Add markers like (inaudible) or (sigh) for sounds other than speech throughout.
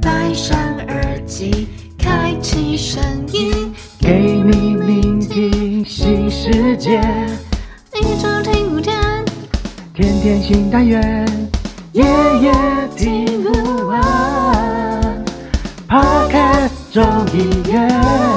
戴上耳机，开启声音，给你聆听新世界，一周听五天。天天新单元，夜夜听不完。Podcast 众议院。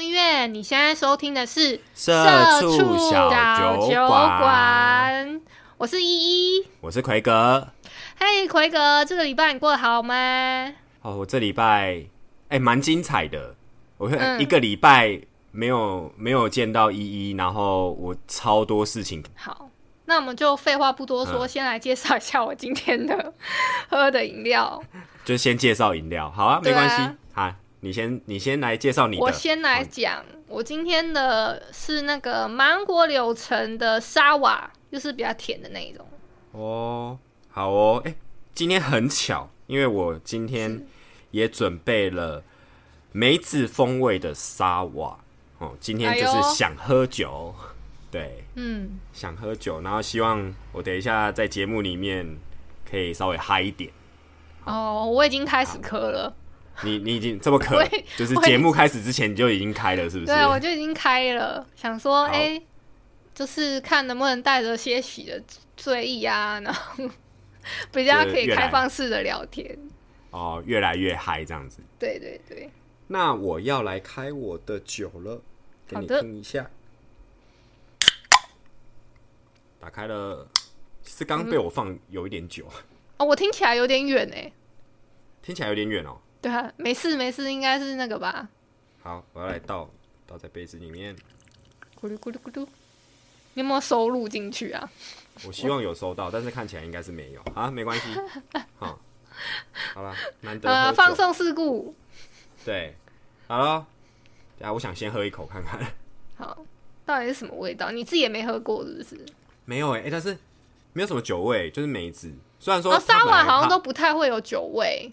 音乐，你现在收听的是《社畜小酒酒馆馆》，我是依依。我是奎哥。嘿，奎哥，这个礼拜你过得好吗？哦，我这礼拜哎蛮精彩的，我一个礼拜没有没有见到依依，然后我超多事情。好，那我们就废话不多说，嗯先来介绍一下我今天的喝的饮料。就先介绍饮料，好啊没关系。好，你先你先来介绍你的。我先来讲，我今天的是那个芒果柳橙的沙瓦，就是比较甜的那一种。哦，好哦，哎、今天很巧，因为我今天也准备了梅子风味的沙瓦。哦，今天就是想喝酒，对，嗯，想喝酒，然后希望我等一下在节目里面可以稍微嗨一点。哦，我已经开始喝了。你你已经这么渴我也，就是节目开始之前你就已经开了，是不是？对，我就已经开了，想说，好哎、就是看能不能带着些许的醉意啊，然后 (laughs) 比较可以开放式的聊天。哦，越来越嗨这样子。对对对，那我要来开我的酒了，给你听一下。打开了，其实刚刚被我放有一点久，哦，我听起来有点远哎。(laughs) 听起来有点远哦。对啊，没事没事，应该是那个吧？好，我要来倒倒在杯子里面。咕噜咕噜咕噜，你有没有收录进去啊？我希望有收到，但是看起来应该是没有啊，没关系。(laughs) 好，好了，难得喝呃，放送事故。对，好了，等下我想先喝一口看看。好，到底是什么味道？你自己也没喝过是不是？没有哎、欸但是没有什么酒味，就是梅子。虽然说哦，沙它本来趴瓦好像都不太会有酒味。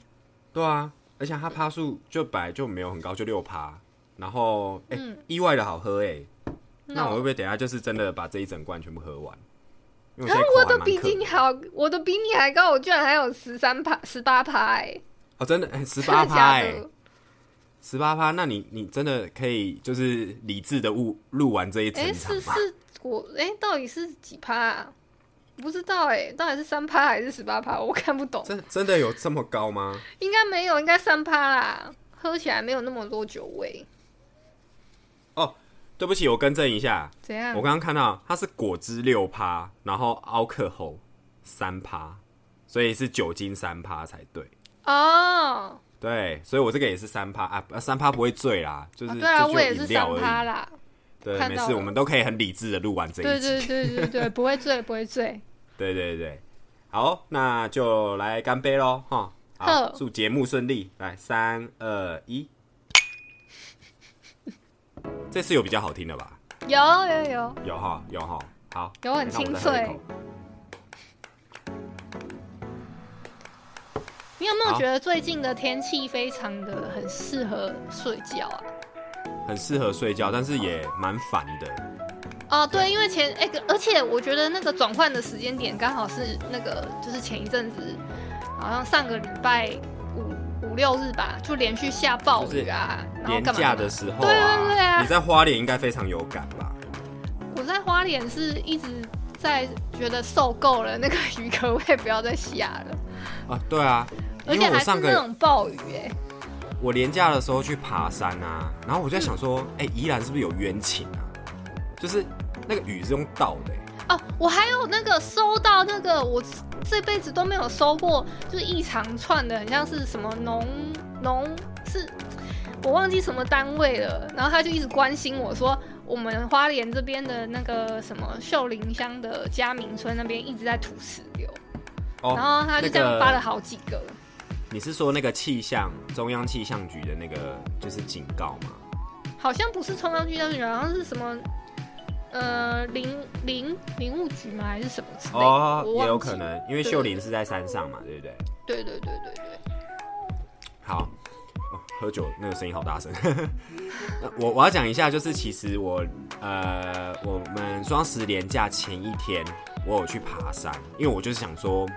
对啊，而且它趴数就本来就没有很高，就六趴。然后哎、嗯意外的好喝哎、那那我会不会等一下就是真的把这一整罐全部喝完？因为我啊现在，口我的比你好，我的比你还高，我居然还有十三趴、十八趴哎，哦，真的哎，十八趴哎，十八趴，那你你真的可以就是理智的录录完这一整哎？是是，我哎、到底是几趴啊？不知道哎、到底是三趴还是十八趴？我看不懂，真真的有这么高吗？应该没有，应该三趴啦。喝起来没有那么多酒味，哦对不起，我更正一下，怎样我？刚刚看到它是果汁六趴，然后奥克喉三趴，所以是酒精三趴才对。哦，对，所以我这个也是三趴啊，三趴不会醉啦，就是、啊对啊，我也是三趴。啦。对，没事，我们都可以很理智的录完这一集。对对对对对，(laughs) 不会醉，不会醉。对对对好，那就来干杯喽，哈！好好，祝节目顺利。来，三二一，(laughs) 这次有比较好听的吧？有有有，有哈，有哈。好，有很清脆你有没有好觉得最近的天气非常的很适合睡觉啊？很适合睡觉，但是也蛮烦的。哦，对，因为前哎、而且我觉得那个转换的时间点刚好是那个，就是前一阵子，好像上个礼拜五五六日吧，就连续下暴雨啊，然后年假的时候对对对啊你在花莲应该非常有感吧？我在花莲是一直在觉得受够了，那个雨可不可以不要再下了？啊，对啊，而且还是那种暴雨哎、我年假的时候去爬山啊，然后我就在想说，哎、宜兰是不是有冤情啊？就是那个雨是用倒的、欸哦，我还有那个收到那个，我这辈子都没有收过，就是一长串的，很像是什么农农是，我忘记什么单位了。然后他就一直关心我说，我们花莲这边的那个什么秀林乡的嘉明村那边一直在土石流，哦，然后他就这样发了好几个。你是说那个气象中央气象局的那个就是警告吗？好像不是冲上去，好像是什么。呃，林林林务局吗？还是什么之类的？哦，也有可能，因为秀林是在山上嘛，对不对？对对对对对。好，哦，喝酒那个声音好大声。(laughs) 我我要讲一下，就是其实我呃，我们双十连假前一天，我有去爬山，因为我就是想说，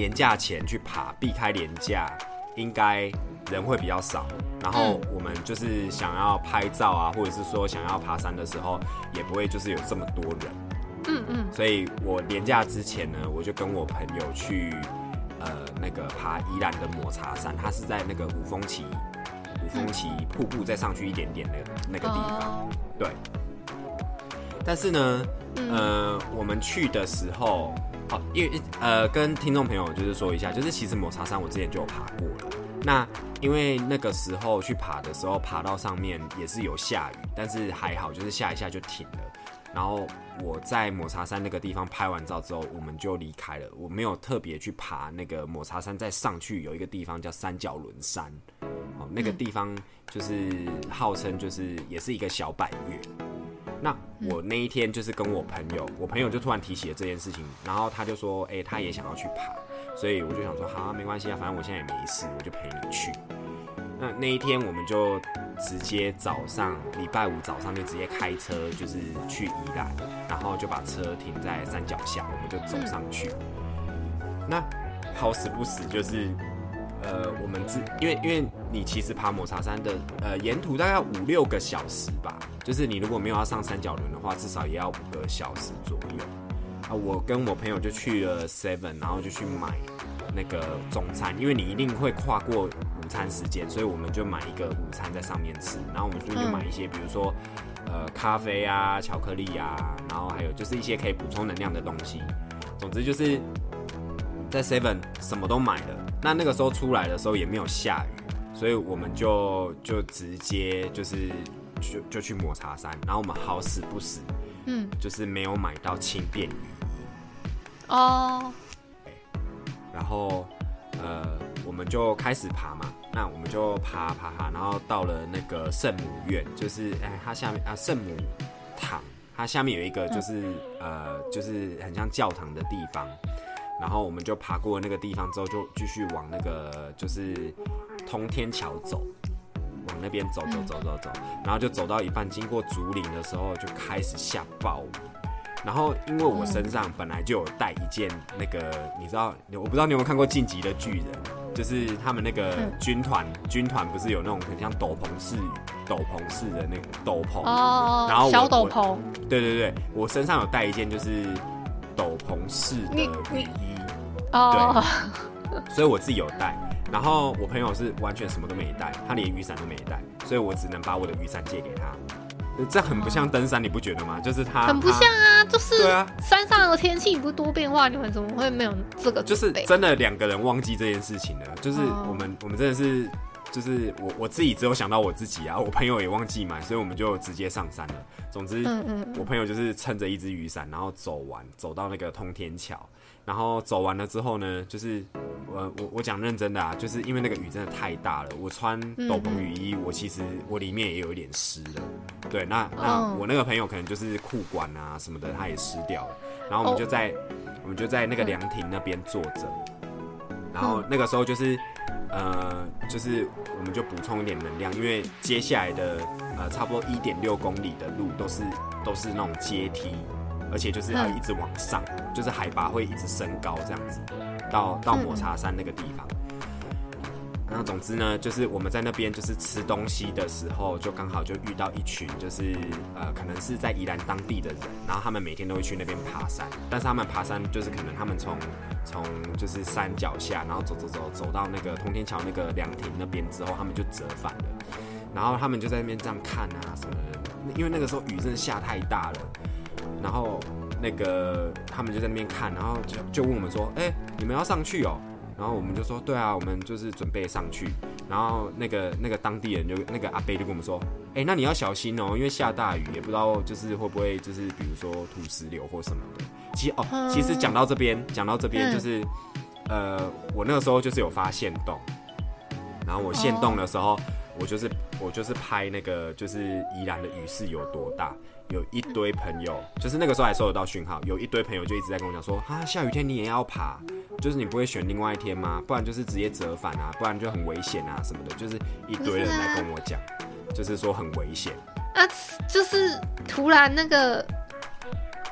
连假前去爬，避开年假，应该人会比较少。然后我们就是想要拍照啊，或者是说想要爬山的时候，也不会就是有这么多人。嗯嗯，所以我年假之前呢，我就跟我朋友去呃那个爬宜兰的抹茶山，它是在那个五峰旗五峰旗瀑布再上去一点点的那个地方。哦对。但是呢，嗯呃，我们去的时候，好，因为呃，跟听众朋友就是说一下，就是其实抹茶山我之前就有爬过了。那因为那个时候去爬的时候，爬到上面也是有下雨，但是还好，就是下一下就停了。然后我在抹茶山那个地方拍完照之后，我们就离开了。我没有特别去爬那个抹茶山，再上去有一个地方叫三角轮山，哦，那个地方就是号称就是也是一个小百岳。那我那一天就是跟我朋友，我朋友就突然提起了这件事情，然后他就说，哎、他也想要去爬，所以我就想说，好、啊，没关系啊，反正我现在也没事，我就陪你去。那那一天我们就直接早上礼拜五早上就直接开车，就是去宜兰，然后就把车停在山脚下，我们就走上去。那好死不死就是，呃，我们自因为因为你其实爬抹茶山的呃沿途大概五六个小时吧，就是你如果没有要上三角轮的话，至少也要五个小时左右。啊，我跟我朋友就去了 Seven，然后就去买那个中餐，因为你一定会跨过午餐时间，所以我们就买一个午餐在上面吃，然后我们就去买一些，比如说呃咖啡啊、巧克力啊，然后还有就是一些可以补充能量的东西。总之就是在 Seven 什么都买了。那那个时候出来的时候也没有下雨，所以我们就就直接就是就就去抹茶山，然后我们好死不死，嗯，就是没有买到轻便雨衣。哦，然后呃，我们就开始爬嘛。那我们就爬爬爬，然后到了那个圣母院，就是哎，它下面啊圣母堂，它下面有一个就是、呃，就是很像教堂的地方。然后我们就爬过那个地方之后，就继续往那个就是通天桥走，往那边走走走走走，然后就走到一半，经过竹林的时候，就开始下暴雨。然后因为我身上本来就有带一件那个，你知道，我不知道你有没有看过《晋级的巨人》，就是他们那个嗯军团，军团不是有那种很像斗篷式、斗篷式的那个斗篷？哦，然后小斗篷，对对对，我身上有带一件就是斗篷式的你雨衣，哦，所以我自己有带。然后我朋友是完全什么都没带，他连雨伞都没带，所以我只能把我的雨伞借给他。这很不像登山，你不觉得吗？就是他很不像啊，就是对啊山上的天气不多变化，你们怎么会没有这个就是？真的两个人忘记这件事情了。就是哦我们我们真的是，就是我我自己只有想到我自己啊，我朋友也忘记买，所以我们就直接上山了。总之，嗯嗯我朋友就是撑着一只雨伞，然后走完，走到那个通天桥，然后走完了之后呢，就是我我我讲认真的啊，就是因为那个雨真的太大了，我穿斗篷雨衣，我其实我里面也有一点湿了。对，那那哦我那个朋友可能就是裤管啊什么的，他也湿掉了。然后我们就哦在、我们就在那个凉亭那边坐着，然后那个时候就是呃，就是我们就补充一点能量，因为接下来的呃差不多一点六公里的路都是都是那种阶梯，而且就是要嗯。一直往上，就是海拔会一直升高这样子，到到嗯。抹茶山那个地方。然后总之呢，就是我们在那边就是吃东西的时候，就刚好就遇到一群就是呃，可能是在宜兰当地的人，然后他们每天都会去那边爬山，但是他们爬山就是可能他们从从就是山脚下，然后走走走走到那个通天桥那个凉亭那边之后，他们就折返了，然后他们就在那边这样看啊什么的，因为那个时候雨真的下太大了，然后那个他们就在那边看，然后就就问我们说，哎、你们要上去哦？然后我们就说，对啊，我们就是准备上去。然后那个那个当地人就那个阿贝就跟我们说，哎、那你要小心哦，因为下大雨，也不知道就是会不会就是比如说土石流或什么的。其实哦，其实讲到这边，讲到这边嗯就是，呃，我那个时候就是有发现洞，然后我现洞的时候，我就是我就是拍那个就是宜兰的雨势有多大，有一堆朋友，就是那个时候还收得到讯号，有一堆朋友就一直在跟我讲说啊，下雨天你也要爬，就是你不会选另外一天吗？不然就是直接折返啊，不然就很危险啊什么的，就是一堆人来跟我讲，就是说很危险。啊，就是突然那个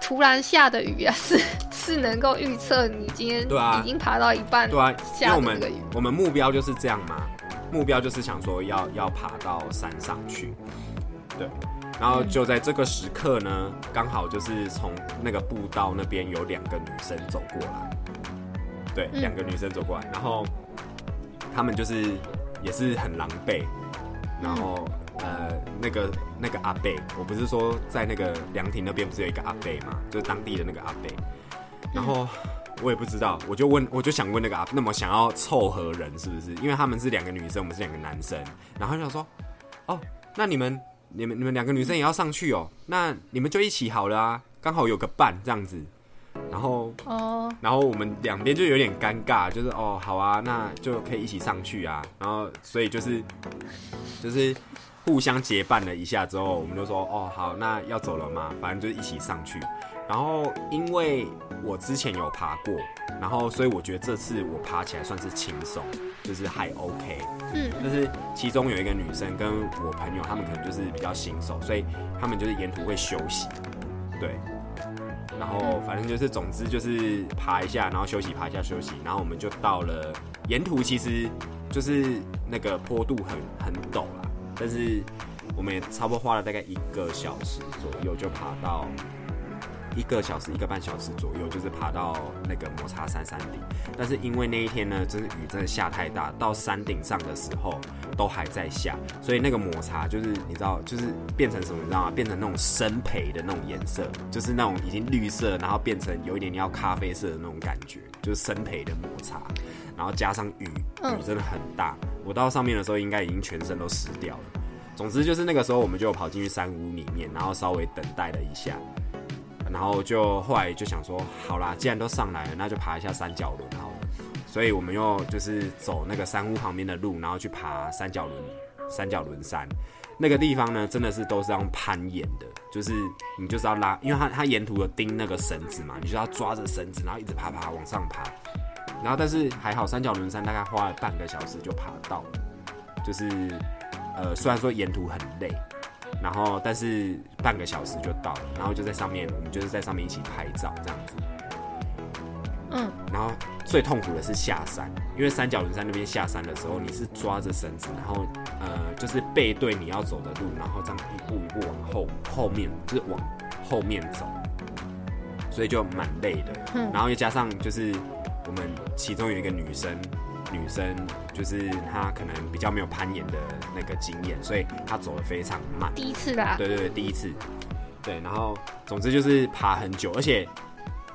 突然下的雨啊，是是能够预测你今天对啊已经爬到一半，对啊，因为下我们。我们目标就是这样嘛，目标就是想说要要爬到山上去，对。然后就在这个时刻呢，刚好就是从那个步道那边有两个女生走过来，对，嗯。两个女生走过来，然后他们就是也是很狼狈，然后、呃那个那个阿贝，我不是说在那个凉亭那边不是有一个阿贝嘛，就是当地的那个阿贝，然后。我也不知道，我就问，我就想问那个阿，那么想要凑合人是不是？因为他们是两个女生，我们是两个男生，然后就想说，哦，那你们、你们、你们两个女生也要上去哦，那你们就一起好了啊，刚好有个伴这样子。然后，哦，然后我们两边就有点尴尬，就是哦，好啊，那就可以一起上去啊。然后，所以就是就是互相结伴了一下之后，我们就说哦，好，那要走了吗？反正就一起上去。然后，因为我之前有爬过，然后所以我觉得这次我爬起来算是轻松，就是还 OK。嗯，就是其中有一个女生跟我朋友，他们可能就是比较新手，所以他们就是沿途会休息，对。然后反正就是，总之就是爬一下，然后休息，爬一下休息，然后我们就到了沿途，其实就是那个坡度很很陡啦，但是我们也差不多花了大概一个小时左右就爬到一个小时一个半小时左右，就是爬到那个摩擦山山顶。但是因为那一天呢，真是雨真的下太大，到山顶上的时候都还在下，所以那个抹茶就是你知道，就是变成什么，你知道吗？变成那种深培的那种颜色，就是那种已经绿色，然后变成有一点点要咖啡色的那种感觉，就是深培的抹茶，然后加上雨，雨真的很大。我到上面的时候，应该已经全身都湿掉了。总之就是那个时候，我们就跑进去山屋里面，然后稍微等待了一下，然后就后来就想说，好啦，既然都上来了，那就爬一下三角轮好了。所以我们又就是走那个山屋旁边的路，然后去爬三角轮三角轮山。那个地方呢，真的是都是要攀岩的，就是你就是要拉，因为它它沿途有钉那个绳子嘛，你就要抓着绳子，然后一直爬爬往上爬。然后但是还好，三角轮山大概花了半个小时就爬到了，就是呃虽然说沿途很累，然后但是半个小时就到了，然后就在上面，我们就是在上面一起拍照这样子。嗯，然后最痛苦的是下山，因为三角轮山那边下山的时候，你是抓着绳子，然后呃就是背对你要走的路，然后这样一步一步往后后面，就是往后面走，所以就蛮累的。嗯然后又加上就是我们其中有一个女生，女生就是她可能比较没有攀岩的那个经验，所以她走的非常慢。第一次啦，对对对，第一次。对，然后总之就是爬很久，而且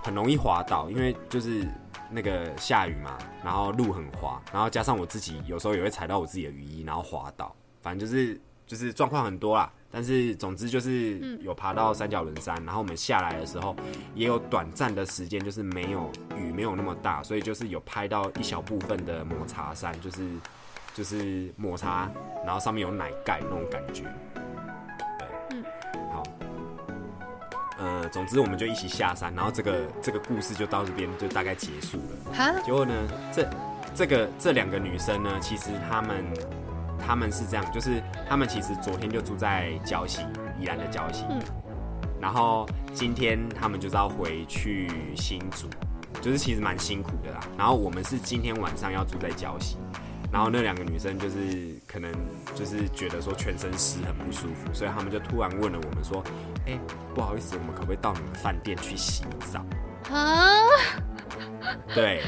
很容易滑倒，因为就是那个下雨嘛，然后路很滑，然后加上我自己有时候也会踩到我自己的雨衣，然后滑倒，反正就是就是状况很多啦。但是总之就是有爬到三角轮山，然后我们下来的时候也有短暂的时间，就是没有雨没有那么大，所以就是有拍到一小部分的抹茶山，就是就是抹茶，然后上面有奶盖那种感觉。对，好，呃，总之我们就一起下山，然后这个这个故事就到这边就大概结束了。哈，结果呢，这这个这两个女生呢，其实她们她们是这样，就是他们其实昨天就住在礁溪，宜兰的礁溪，嗯然后今天他们就是要回去新竹，就是其实蛮辛苦的啦。然后我们是今天晚上要住在礁溪，然后那两个女生就是可能就是觉得说全身湿很不舒服，所以他们就突然问了我们说：“哎、不好意思，我们可不可以到你们饭店去洗澡？”啊，(laughs) 对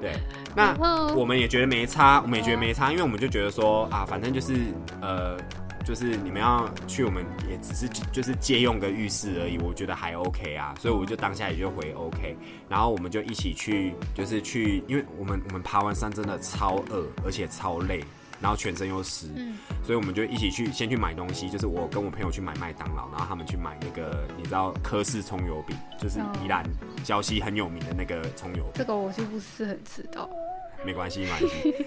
对，那我们也觉得没差，我们也觉得没差，因为我们就觉得说啊，反正就是呃，就是你们要去，我们也只是就是借用个浴室而已，我觉得还 OK 啊，所以我就当下也就回 OK，然后我们就一起去，就是去，因为我们我们爬完山真的超饿，而且超累。然后全身又湿，嗯所以我们就一起去先去买东西，就是我跟我朋友去买麦当劳，然后他们去买那个你知道科氏葱油饼，就是宜兰礁溪很有名的那个葱油饼。这个我就不是很知道。没关系，没关系。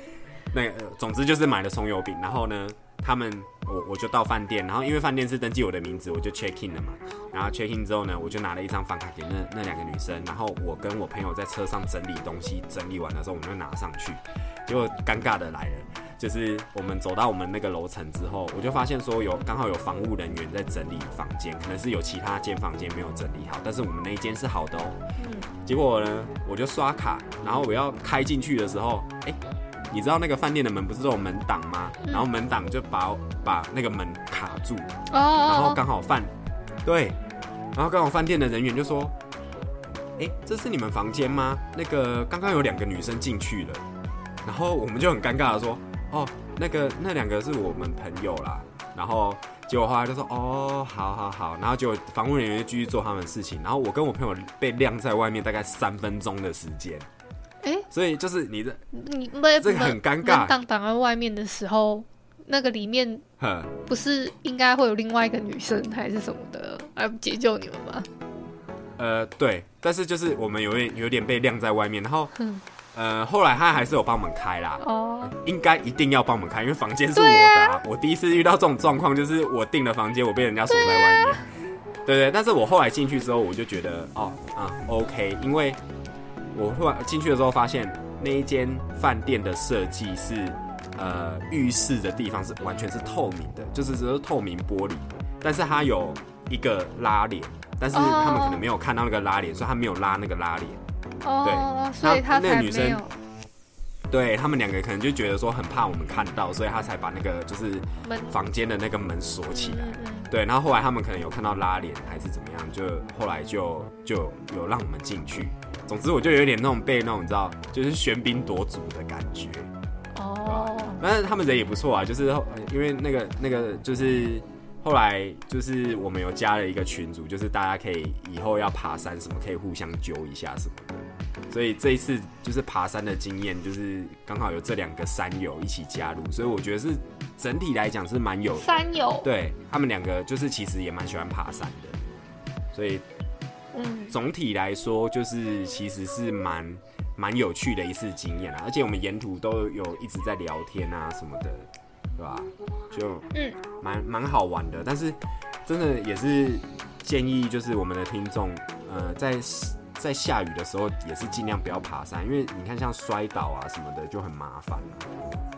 那个、呃总之就是买了葱油饼，然后呢，他们我我就到饭店，然后因为饭店是登记我的名字，我就 check in 了嘛。然后 check in 之后呢，我就拿了一张房卡给那那两个女生，然后我跟我朋友在车上整理东西，整理完的时候我们就拿上去。结果尴尬的来了，就是我们走到我们那个楼层之后，我就发现说有刚好有防务人员在整理房间，可能是有其他间房间没有整理好，但是我们那一间是好的哦。结果呢，我就刷卡，然后我要开进去的时候，哎、你知道那个饭店的门不是都有门挡吗？然后门挡就把把那个门卡住，哦哦，然后哦刚好饭对，然后刚好饭店的人员就说：“哎、这是你们房间吗？那个刚刚有两个女生进去了。”然后我们就很尴尬的说：“哦，那个那两个是我们朋友啦。”然后结果后来就说：“哦，好好好。”然后结果房务人员就继续做他们的事情，然后我跟我朋友被晾在外面大概三分钟的时间。哎所以就是你的，你门这个很尴尬门挡挡在外面的时候，那个里面，不是应该会有另外一个女生还是什么的来解救你们吗？呃，对，但是就是我们有点有点被晾在外面，然后嗯呃，后来他还是有帮我们开啦，哦，应该一定要帮我们开，因为房间是我的、啊。我第一次遇到这种状况，就是我订了房间，我被人家锁在外面。对对，但是我后来进去之后，我就觉得哦啊 OK，因为我后来进去的时候发现那一间饭店的设计是呃浴室的地方是完全是透明的，就是只是透明玻璃，但是它有一个拉帘，但是哦他们可能没有看到那个拉帘，所以他没有拉那个拉帘。哦，所以他那个女生对他们两个可能就觉得说很怕我们看到，所以他才把那个就是房间的那个门锁起来。嗯嗯对，然后后来他们可能有看到拉帘还是怎么样，就后来就就有让我们进去。总之我就有点那种被那种你知道，就是喧宾夺主的感觉。哦，但是他们人也不错啊，就是后因为那个那个就是后来就是我们有加了一个群组，就是大家可以以后要爬山什么可以互相揪一下什么的。所以这一次就是爬山的经验，就是刚好有这两个山友一起加入，所以我觉得是整体来讲是蛮有山友，对他们两个就是其实也蛮喜欢爬山的，所以嗯，总体来说就是其实是蛮蛮有趣的一次经验啊，而且我们沿途都有一直在聊天啊什么的，对吧？就嗯。蛮蛮好玩的，但是真的也是建议就是我们的听众，呃，在在下雨的时候也是尽量不要爬山，因为你看像摔倒啊什么的就很麻烦啊，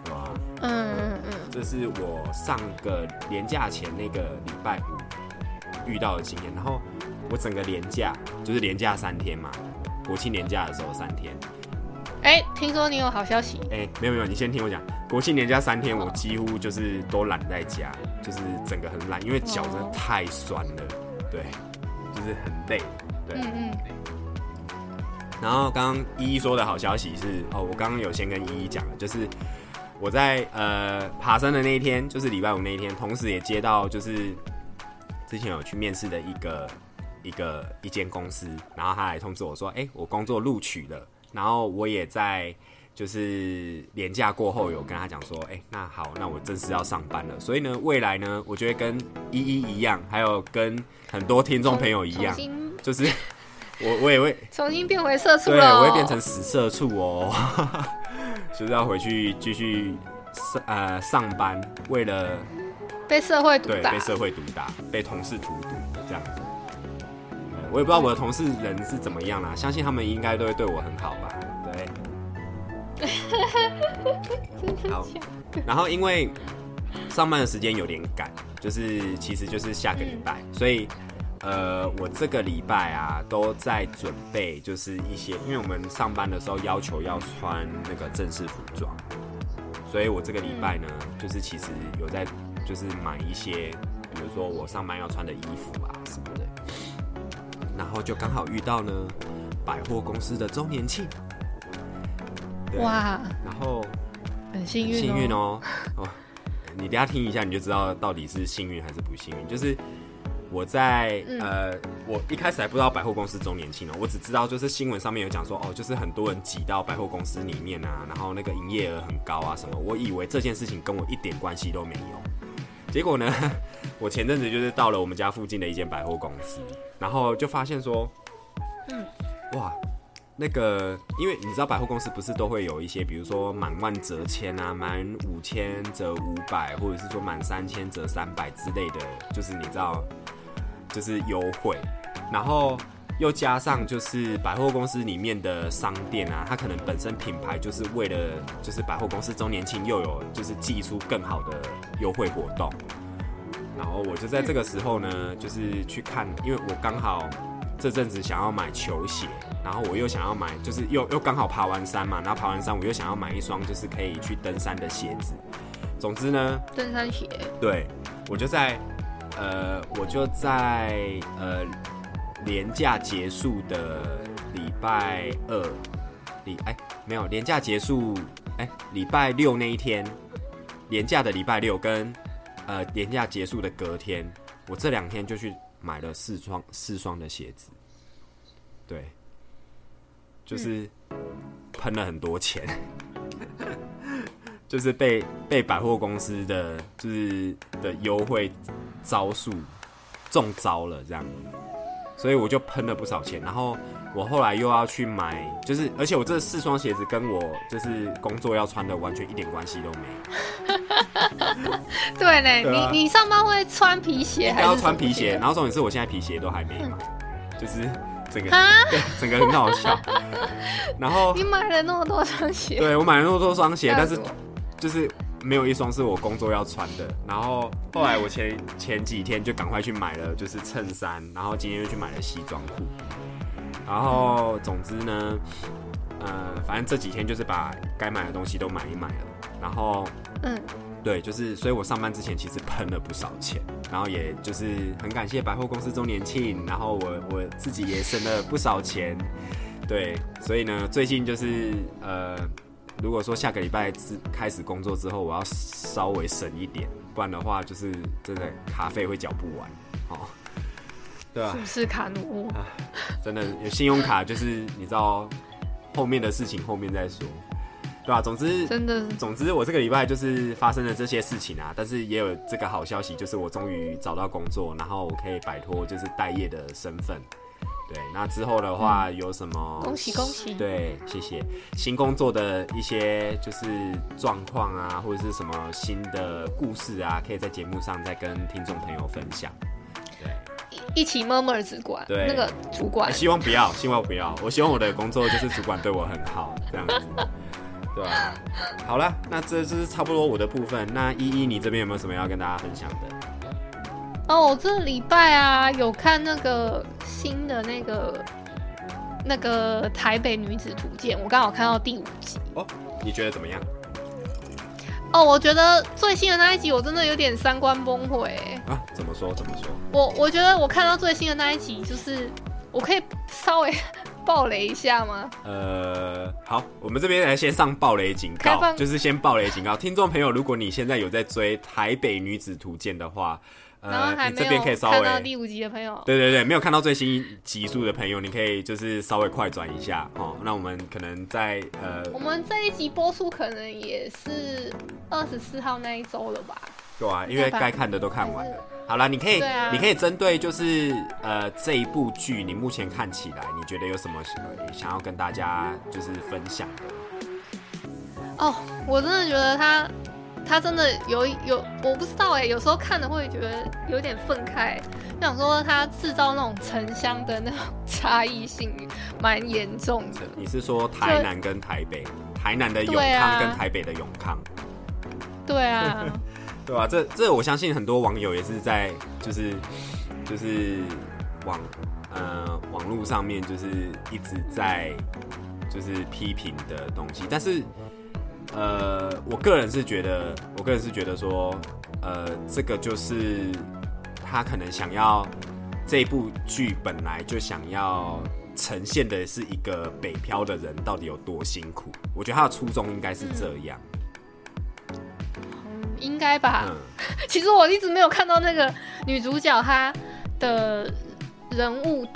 对吧？嗯嗯嗯，这是我上个年假前那个礼拜五遇到的经验，然后我整个年假就是年假三天嘛，国庆年假的时候三天，哎、听说你有好消息，哎、没有没有，你先听我讲，国庆年假三天我几乎就是都懒在家，就是整个很懒，因为脚真的太酸了，对，就是很累，对。嗯嗯，然后刚刚依依说的好消息是，哦，我刚刚有先跟依依讲了，就是我在呃爬山的那一天，就是礼拜五那一天，同时也接到就是之前有去面试的一个一个一间公司，然后他来通知我说，哎、我工作录取了，然后我也在就是年假过后有跟他讲说，哎、那好，那我正式要上班了，所以呢，未来呢，我觉得跟依依一样，还有跟很多听众朋友一样，就是我我也会。(laughs) 重新变回社畜对，了，我会变成死社畜哦，(laughs) 就是要回去继续上呃上班，为了被社会毒打对被，社会毒打，被同事荼毒这样子。呃我也不知道我的同事人是怎么样啦，相信他们应该都会对我很好吧？对。(laughs) 好，然后因为上班的时间有点赶，就是其实就是下个礼拜，所以呃，我这个礼拜啊都在准备，就是一些，因为我们上班的时候要求要穿那个正式服装，所以我这个礼拜呢，就是其实有在就是买一些，比如说我上班要穿的衣服啊什么的，然后就刚好遇到呢百货公司的周年庆，哇，然后很幸运、幸运，哦，哦，你等下听一下你就知道到底是幸运还是不幸运。就是我在、嗯呃，我一开始还不知道百货公司周年庆哦，我只知道就是新闻上面有讲说哦，就是很多人挤到百货公司里面啊，然后那个营业额很高啊什么。我以为这件事情跟我一点关系都没有，结果呢，(laughs) 我前阵子就是到了我们家附近的一间百货公司，然后就发现说，嗯，哇，那个，因为你知道百货公司不是都会有一些，比如说满万折千啊，满五千折五百，或者是说满三千折三百之类的，就是你知道，就是优惠。然后又加上就是百货公司里面的商店啊，它可能本身品牌就是为了就是百货公司周年庆又有就是寄出更好的优惠活动。然后我就在这个时候呢，就是去看，因为我刚好这阵子想要买球鞋，然后我又想要买，就是又又刚好爬完山嘛，然后爬完山我又想要买一双就是可以去登山的鞋子。总之呢，登山鞋，对我就在呃，我就在呃年假结束的礼拜二，礼哎没有年假结束哎礼拜六那一天，年假的礼拜六跟呃年假结束的隔天，我这两天就去买了四双四双的鞋子，对，就是喷了很多钱。(laughs) 就是被被百货公司的就是的优惠招数中招了这样，所以我就喷了不少钱。然后我后来又要去买，就是而且我这四双鞋子跟我就是工作要穿的完全一点关系都没有。(laughs) 对呢，对啊你你上班会穿皮鞋还是要穿皮鞋，然后重点是我现在皮鞋都还没买，就是整个整个很好笑。(laughs) 然后你买了那么多双鞋，对我买了那么多双鞋，但是就是没有一双是我工作要穿的。然后后来我前前几天就赶快去买了，就是衬衫，然后今天又去买了西装裤。然后总之呢，呃，反正这几天就是把该买的东西都买一买了。然后嗯，对，就是所以我上班之前其实喷了不少钱，然后也就是很感谢百货公司周年庆，然后我我自己也省了不少钱。对，所以呢，最近就是呃，如果说下个礼拜之开始工作之后，我要稍微省一点，不然的话就是真的卡费会缴不完哦。对啊是，不是卡奴？真的有信用卡，就是你知道后面的事情后面再说，对吧、总之真的总之，我这个礼拜就是发生了这些事情啊，但是也有这个好消息，就是我终于找到工作，然后我可以摆脱就是待业的身份。对，那之后的话有什么？恭喜恭喜对，谢谢。新工作的一些就是状况啊，或者是什么新的故事啊，可以在节目上再跟听众朋友分享。对，一起 murmur 主管，对那个主管希望不要，希望不要。我希望我的工作就是主管对我很好，这样子，对吧、好了，那这就是差不多我的部分。那依依，你这边有没有什么要跟大家分享的？哦，我这礼拜啊有看那个新的那个那个台北女子图鉴，我刚好看到第五集。哦，你觉得怎么样？哦，我觉得最新的那一集我真的有点三观崩溃欸。啊，怎么说？怎么说？我我觉得我看到最新的那一集，就是我可以稍微 (laughs) 爆雷一下吗？呃，好，我们这边来先上暴雷警告，放就是先暴雷警告，听众朋友，如果你现在有在追《台北女子图鉴》的话，呃，然后还没你这边可以有稍微。看到第五集的朋友，对对对，没有看到最新集数的朋友，你可以就是稍微快转一下哦。那我们可能在呃我们这一集播出可能也是二十四号那一周了吧？对啊，因为该看的都看完了。好了，你可以，啊你可以针对就是呃这一部剧，你目前看起来，你觉得有什么呃想要跟大家就是分享的？哦，我真的觉得他他真的有有，我不知道哎，有时候看了会觉得有点愤慨，就想说他制造那种城乡的那种差异性蛮严重的。你是说台南跟台北，台南的永康跟台北的永康，对啊，(laughs) 对啊、这这我相信很多网友也是在就是就是网呃网络上面就是一直在就是批评的东西，但是呃，我个人是觉得，我个人是觉得说，呃，这个就是他可能想要这部剧本来就想要呈现的是一个北漂的人到底有多辛苦，我觉得他的初衷应该是这样，应该吧。嗯 (laughs) 其实我一直没有看到那个女主角她的人物，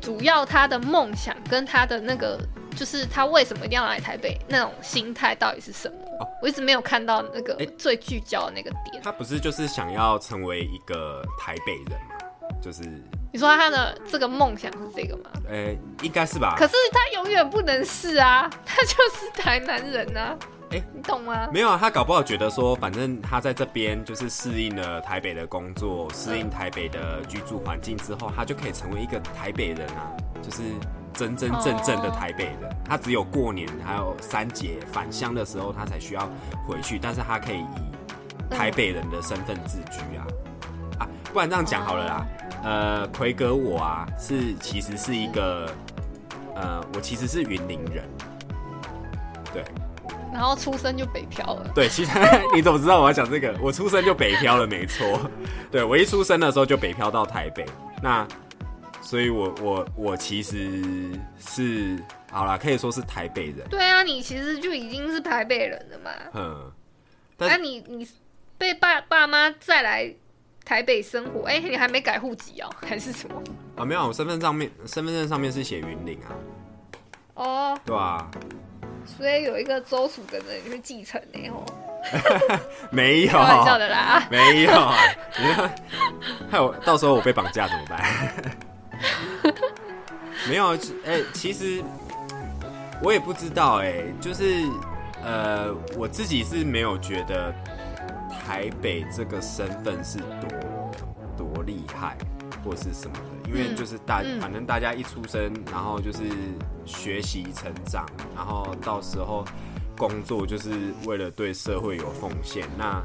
主要她的梦想跟她的那个，就是他为什么一定要来台北那种心态到底是什么？哦我一直没有看到那个诶最聚焦的那个点。他不是就是想要成为一个台北人吗，就是你说他的这个梦想是这个吗？呃、应该是吧？可是他永远不能是啊，他就是台南人啊。哎你懂吗？没有啊，他搞不好觉得说，反正他在这边就是适应了台北的工作，适应台北的居住环境之后，他就可以成为一个台北人啊，就是真真正正的台北人。他只有过年还有三节返乡的时候，他才需要回去，但是他可以以台北人的身份自居啊。啊，不然这样讲好了啦。呃，奎哥我啊，是其实是一个，呃，我其实是云林人，对。然后出生就北漂了。对，其实 (laughs) 你怎么知道我要讲这个？我出生就北漂了，没错。对我一出生的时候就北漂到台北，那所以我我我其实是好啦，可以说是台北人。对啊，你其实就已经是台北人了嘛。嗯，那、但你你被爸爸妈再来台北生活，哎、你还没改户籍哦，(laughs) 还是什么？啊没有，我身份上面身份证上面是写云林啊，哦，对啊、所以有一个州属的人去继承呢，哦，(laughs) 没有，开玩笑的啦。(laughs) 没有，你看，还有到时候我被绑架怎么办？(laughs) 没有，哎、其实我也不知道、哎，就是呃，我自己是没有觉得台北这个身份是多多厉害或是什么的，因为嗯就是大，嗯反正大家一出生，然后就是学习成长，然后到时候工作就是为了对社会有奉献。那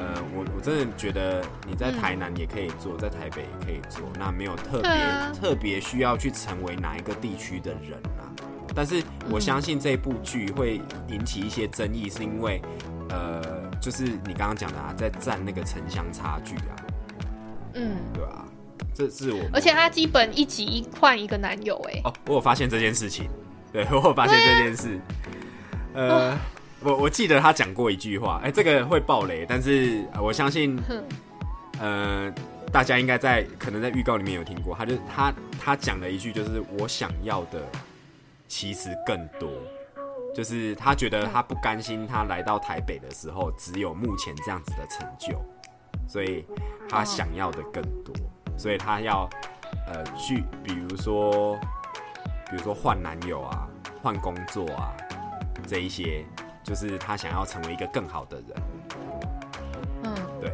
呃，我我真的觉得你在台南也可以做，在台北也可以做，那没有特别、啊。特别需要去成为哪一个地区的人啊。但是我相信这部剧会引起一些争议，是因为呃，就是你刚刚讲的啊，在占那个城乡差距啊，嗯，对啊、这是我，而且他基本一集换一个男友，哎，哦，我有发现这件事情，对我有发现这件事。呃，我我记得他讲过一句话，哎、这个会爆雷，但是、呃我相信，哼，呃，大家应该在可能在预告里面有听过，他就他他讲了一句，就是我想要的其实更多。就是他觉得他不甘心，他来到台北的时候只有目前这样子的成就，所以他想要的更多，所以他要呃去，比如说，比如说换男友啊，换工作啊，这一些，就是他想要成为一个更好的人。嗯，对，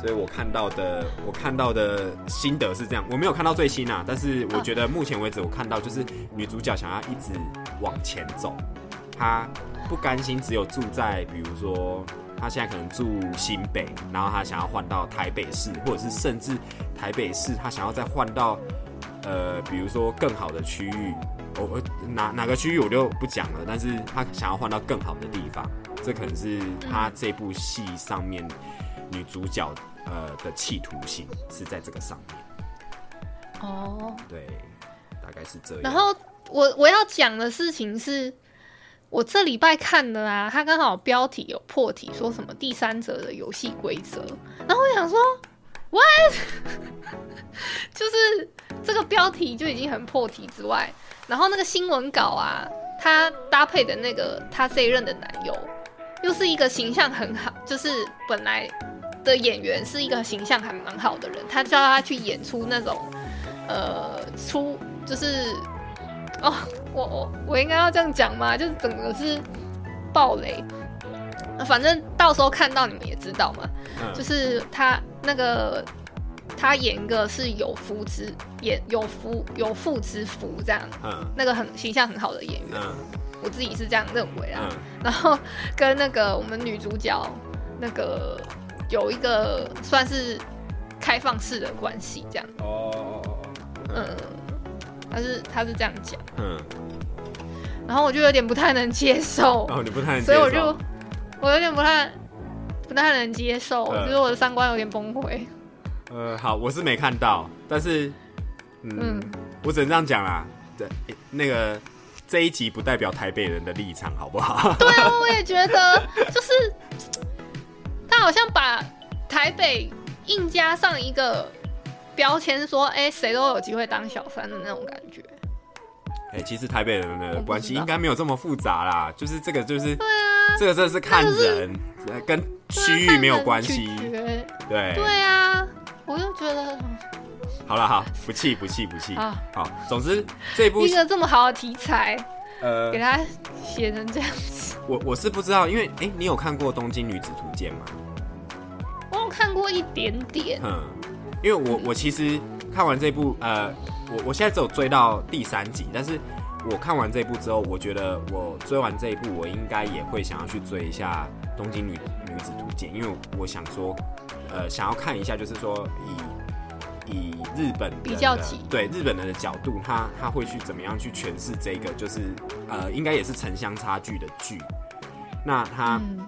所以我看到的，我看到的心得是这样，我没有看到最新啊，但是我觉得目前为止我看到就是女主角想要一直往前走，她不甘心只有住在，比如说她现在可能住新北，然后她想要换到台北市，或者是甚至台北市她想要再换到呃，比如说更好的区域，我我哪哪个区域我就不讲了，但是他想要换到更好的地方，这可能是他这部戏上面女主角呃的企图心是在这个上面，哦，对，大概是这样。然后我我要讲的事情是，我这礼拜看的啊，它刚好标题有破题，说什么第三者的游戏规则，然后我想说，what？(laughs) 就是这个标题就已经很破题之外，然后那个新闻稿啊，他搭配的那个他这一任的男友，又是一个形象很好，就是本来的演员是一个形象还蛮好的人，他叫他去演出那种呃出就是哦，我我我应该要这样讲吗？就是整个是暴雷，反正到时候看到你们也知道嘛，嗯就是他那个他演一个是有夫之演有夫有妇之夫这样，嗯。那个很形象很好的演员，嗯。我自己是这样认为啊。嗯。(laughs) 然后跟那个我们女主角那个有一个算是开放式的关系，这样，哦哦哦嗯，他是他是这样讲，嗯，然后我就有点不太能接受，然后你不太能接所以我就我有点不太不太能接受，嗯。就是我的三观有点崩溃，呃好，我是没看到，但是嗯嗯，我只能这样讲啦，对，那个这一集不代表台北人的立场，好不好？(laughs) 对啊，我也觉得就是他好像把台北硬加上一个标签，说哎谁都有机会当小三的那种感觉。哎、其实台北人的关系应该没有这么复杂啦，就是这个就是对啊，这个真的是看人，呃跟区域没有关系对对啊，我就觉得好了，好，不气不气不气。啊，好，总之这部一个这么好的题材，呃给，他写成这样子，我我是不知道，因为哎、你有看过《东京女子图鉴》吗？我有看过一点点。嗯，因为我我其实看完这部，呃，我我现在只有追到第三集，但是我看完这部之后，我觉得我追完这一部，我应该也会想要去追一下《东京女女子图鉴》，因为我想说，呃，想要看一下，就是说以以日本比较级对日本人的角度，他他会去怎么样去诠释这个，就是呃，应该也是城乡差距的剧。那他、嗯，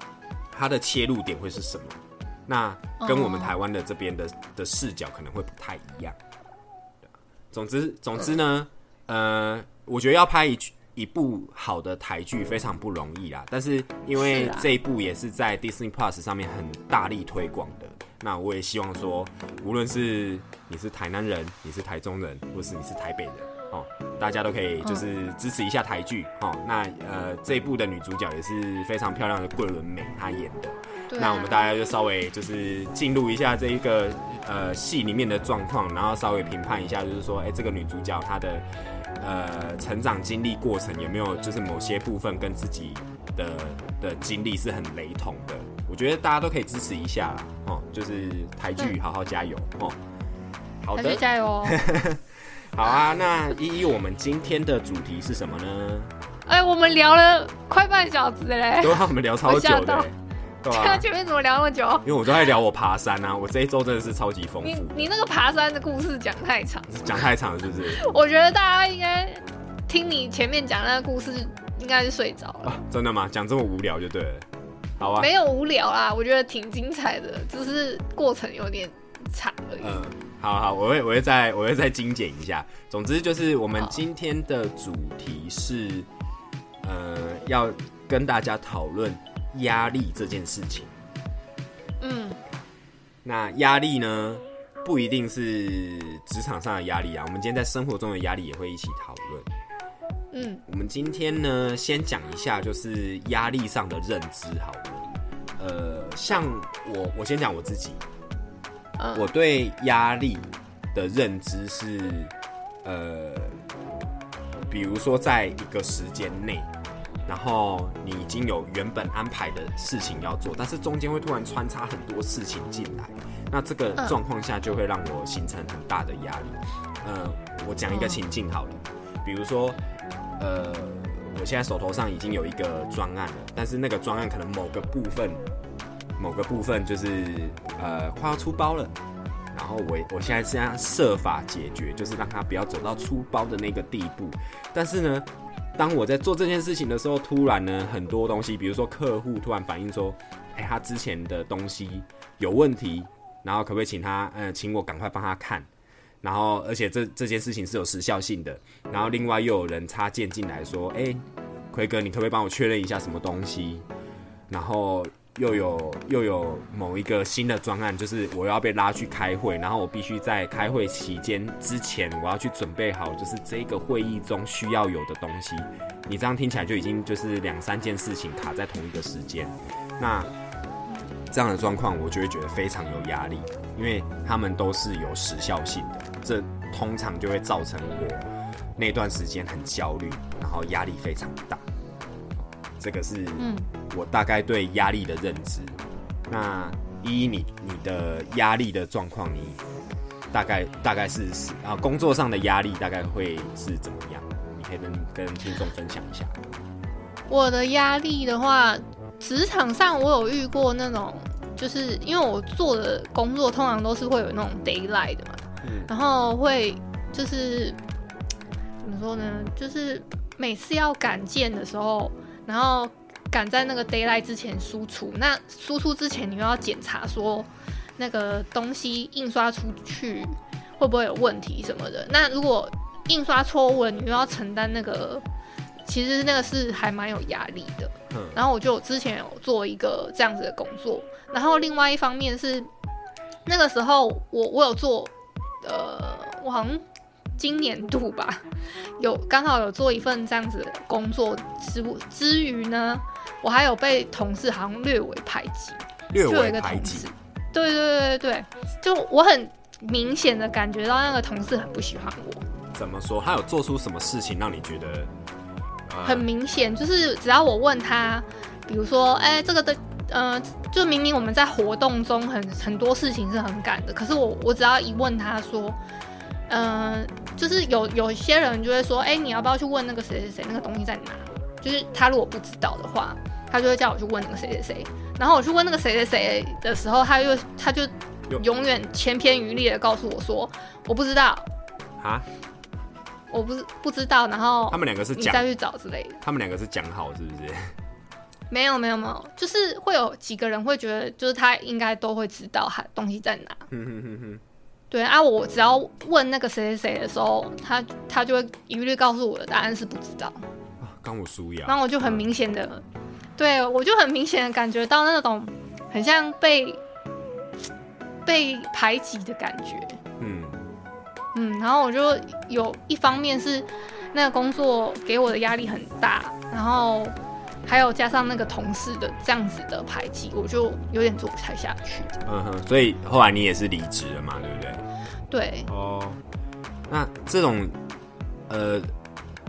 它的切入点会是什么？那跟我们哦台湾的这边的的视角可能会不太一样。总之，总之呢，呃，我觉得要拍一剧一部好的台剧非常不容易啦。但是因为这一部也是在 Disney Plus 上面很大力推广的，那我也希望说，无论是你是台南人，你是台中人，或是你是台北人，哦，大家都可以就是支持一下台剧哦。那呃，这一部的女主角也是非常漂亮的桂纶镁，她演的。啊那我们大家就稍微就是进入一下这一个呃戏里面的状况，然后稍微评判一下，就是说，哎、这个女主角她的呃成长经历过程有没有就是某些部分跟自己的的经历是很雷同的？我觉得大家都可以支持一下啦，哦，就是台剧好好加油哦。好的，加油哦！(laughs) (laughs) 好啊，那依依，我们今天的主题是什么呢？哎，我们聊了快半小时嘞，都让我们聊超久的、欸，对这吧、(laughs) 样前面怎么聊那么久？因为我都在聊我爬山啊，我这一周真的是超级丰你富。你那个爬山的故事讲太长，讲太长了，是不是？(laughs) 我觉得大家应该听你前面讲那个故事，应该是睡着了。啊，真的吗？讲这么无聊就对了。好啊，没有无聊啦，我觉得挺精彩的，只是过程有点长而已。嗯，好好，我会我会再我会再精简一下。总之就是我们今天的主题是，呃，要跟大家讨论压力这件事情。嗯，那压力呢，不一定是职场上的压力啊，我们今天在生活中的压力也会一起讨论。嗯，我们今天呢，先讲一下就是压力上的认知好了。呃，像我，我先讲我自己，嗯我对压力的认知是，呃，比如说在一个时间内，然后你已经有原本安排的事情要做，但是中间会突然穿插很多事情进来，那这个嗯状况下就会让我形成很大的压力。呃，我讲一个嗯情境好了，比如说，呃，我现在手头上已经有一个专案了，但是那个专案可能某个部分，某个部分就是呃快要出包了。然后我我现在这样设法解决，就是让他不要走到出包的那个地步。但是呢，当我在做这件事情的时候，突然呢很多东西，比如说客户突然反映说，哎，他之前的东西有问题，然后可不可以请他嗯请我赶快帮他看？然后而且这这件事情是有时效性的。然后另外又有人插件进来说，哎，奎哥，你可不可以帮我确认一下什么东西？然后又有又有某一个新的专案，就是我要被拉去开会，然后我必须在开会期间之前，我要去准备好，就是这个会议中需要有的东西。你这样听起来就已经就是两三件事情卡在同一个时间，那这样的状况，我就会觉得非常有压力，因为他们都是有时效性的，这通常就会造成我那段时间很焦虑，然后压力非常大。这个是嗯我大概对压力的认知。那依依你你的压力的状况，你大概大概是是啊工作上的压力大概会是怎么样？你可以跟跟听众分享一下。我的压力的话，职场上我有遇过那种，就是因为我做的工作通常都是会有那种 d a y l i g h t 的嘛，嗯然后会就是怎么说呢？就是每次要赶件的时候，然后赶在那个 d a y l i g h t 之前输出，那输出之前你又要检查说那个东西印刷出去会不会有问题什么的。那如果印刷错误了，你又要承担那个，其实那个是还蛮有压力的。嗯然后我就之前有做一个这样子的工作，然后另外一方面是那个时候我我有做，呃，我好像今年度吧，有刚好有做一份这样子的工作之之余呢，我还有被同事好像略为排挤，略就有一个微排挤，对对对对对，就我很明显的感觉到那个同事很不喜欢我，怎么说？他有做出什么事情让你觉得、呃很明显，就是只要我问他，比如说，哎、这个的，呃，就明明我们在活动中很很多事情是很赶的，可是我我只要一问他说，嗯、就是有有些人就会说，哎、你要不要去问那个谁谁谁那个东西在哪？就是他如果不知道的话，他就会叫我去问那个谁谁谁。然后我去问那个谁谁谁的时候，他又他就永远千篇一律的告诉我说，我不知道，啊？我不是不知道，然后他们两个是再去找之类的。他们两个是讲好是不是？没有没有没有，就是会有几个人会觉得，就是他应该都会知道他东西在哪。对啊，我只要问那个谁谁谁的时候，他他就会一律告诉我的答案是不知道，啊刚我输呀。然后我就很明显的，对我就很明显的感觉到那种很像被被排挤的感觉。嗯，嗯，然后我就有一方面是那个工作给我的压力很大，然后还有加上那个同事的这样子的排挤，我就有点做不太下去。嗯哼，所以后来你也是离职了嘛，对不对？对，哦，那这种呃，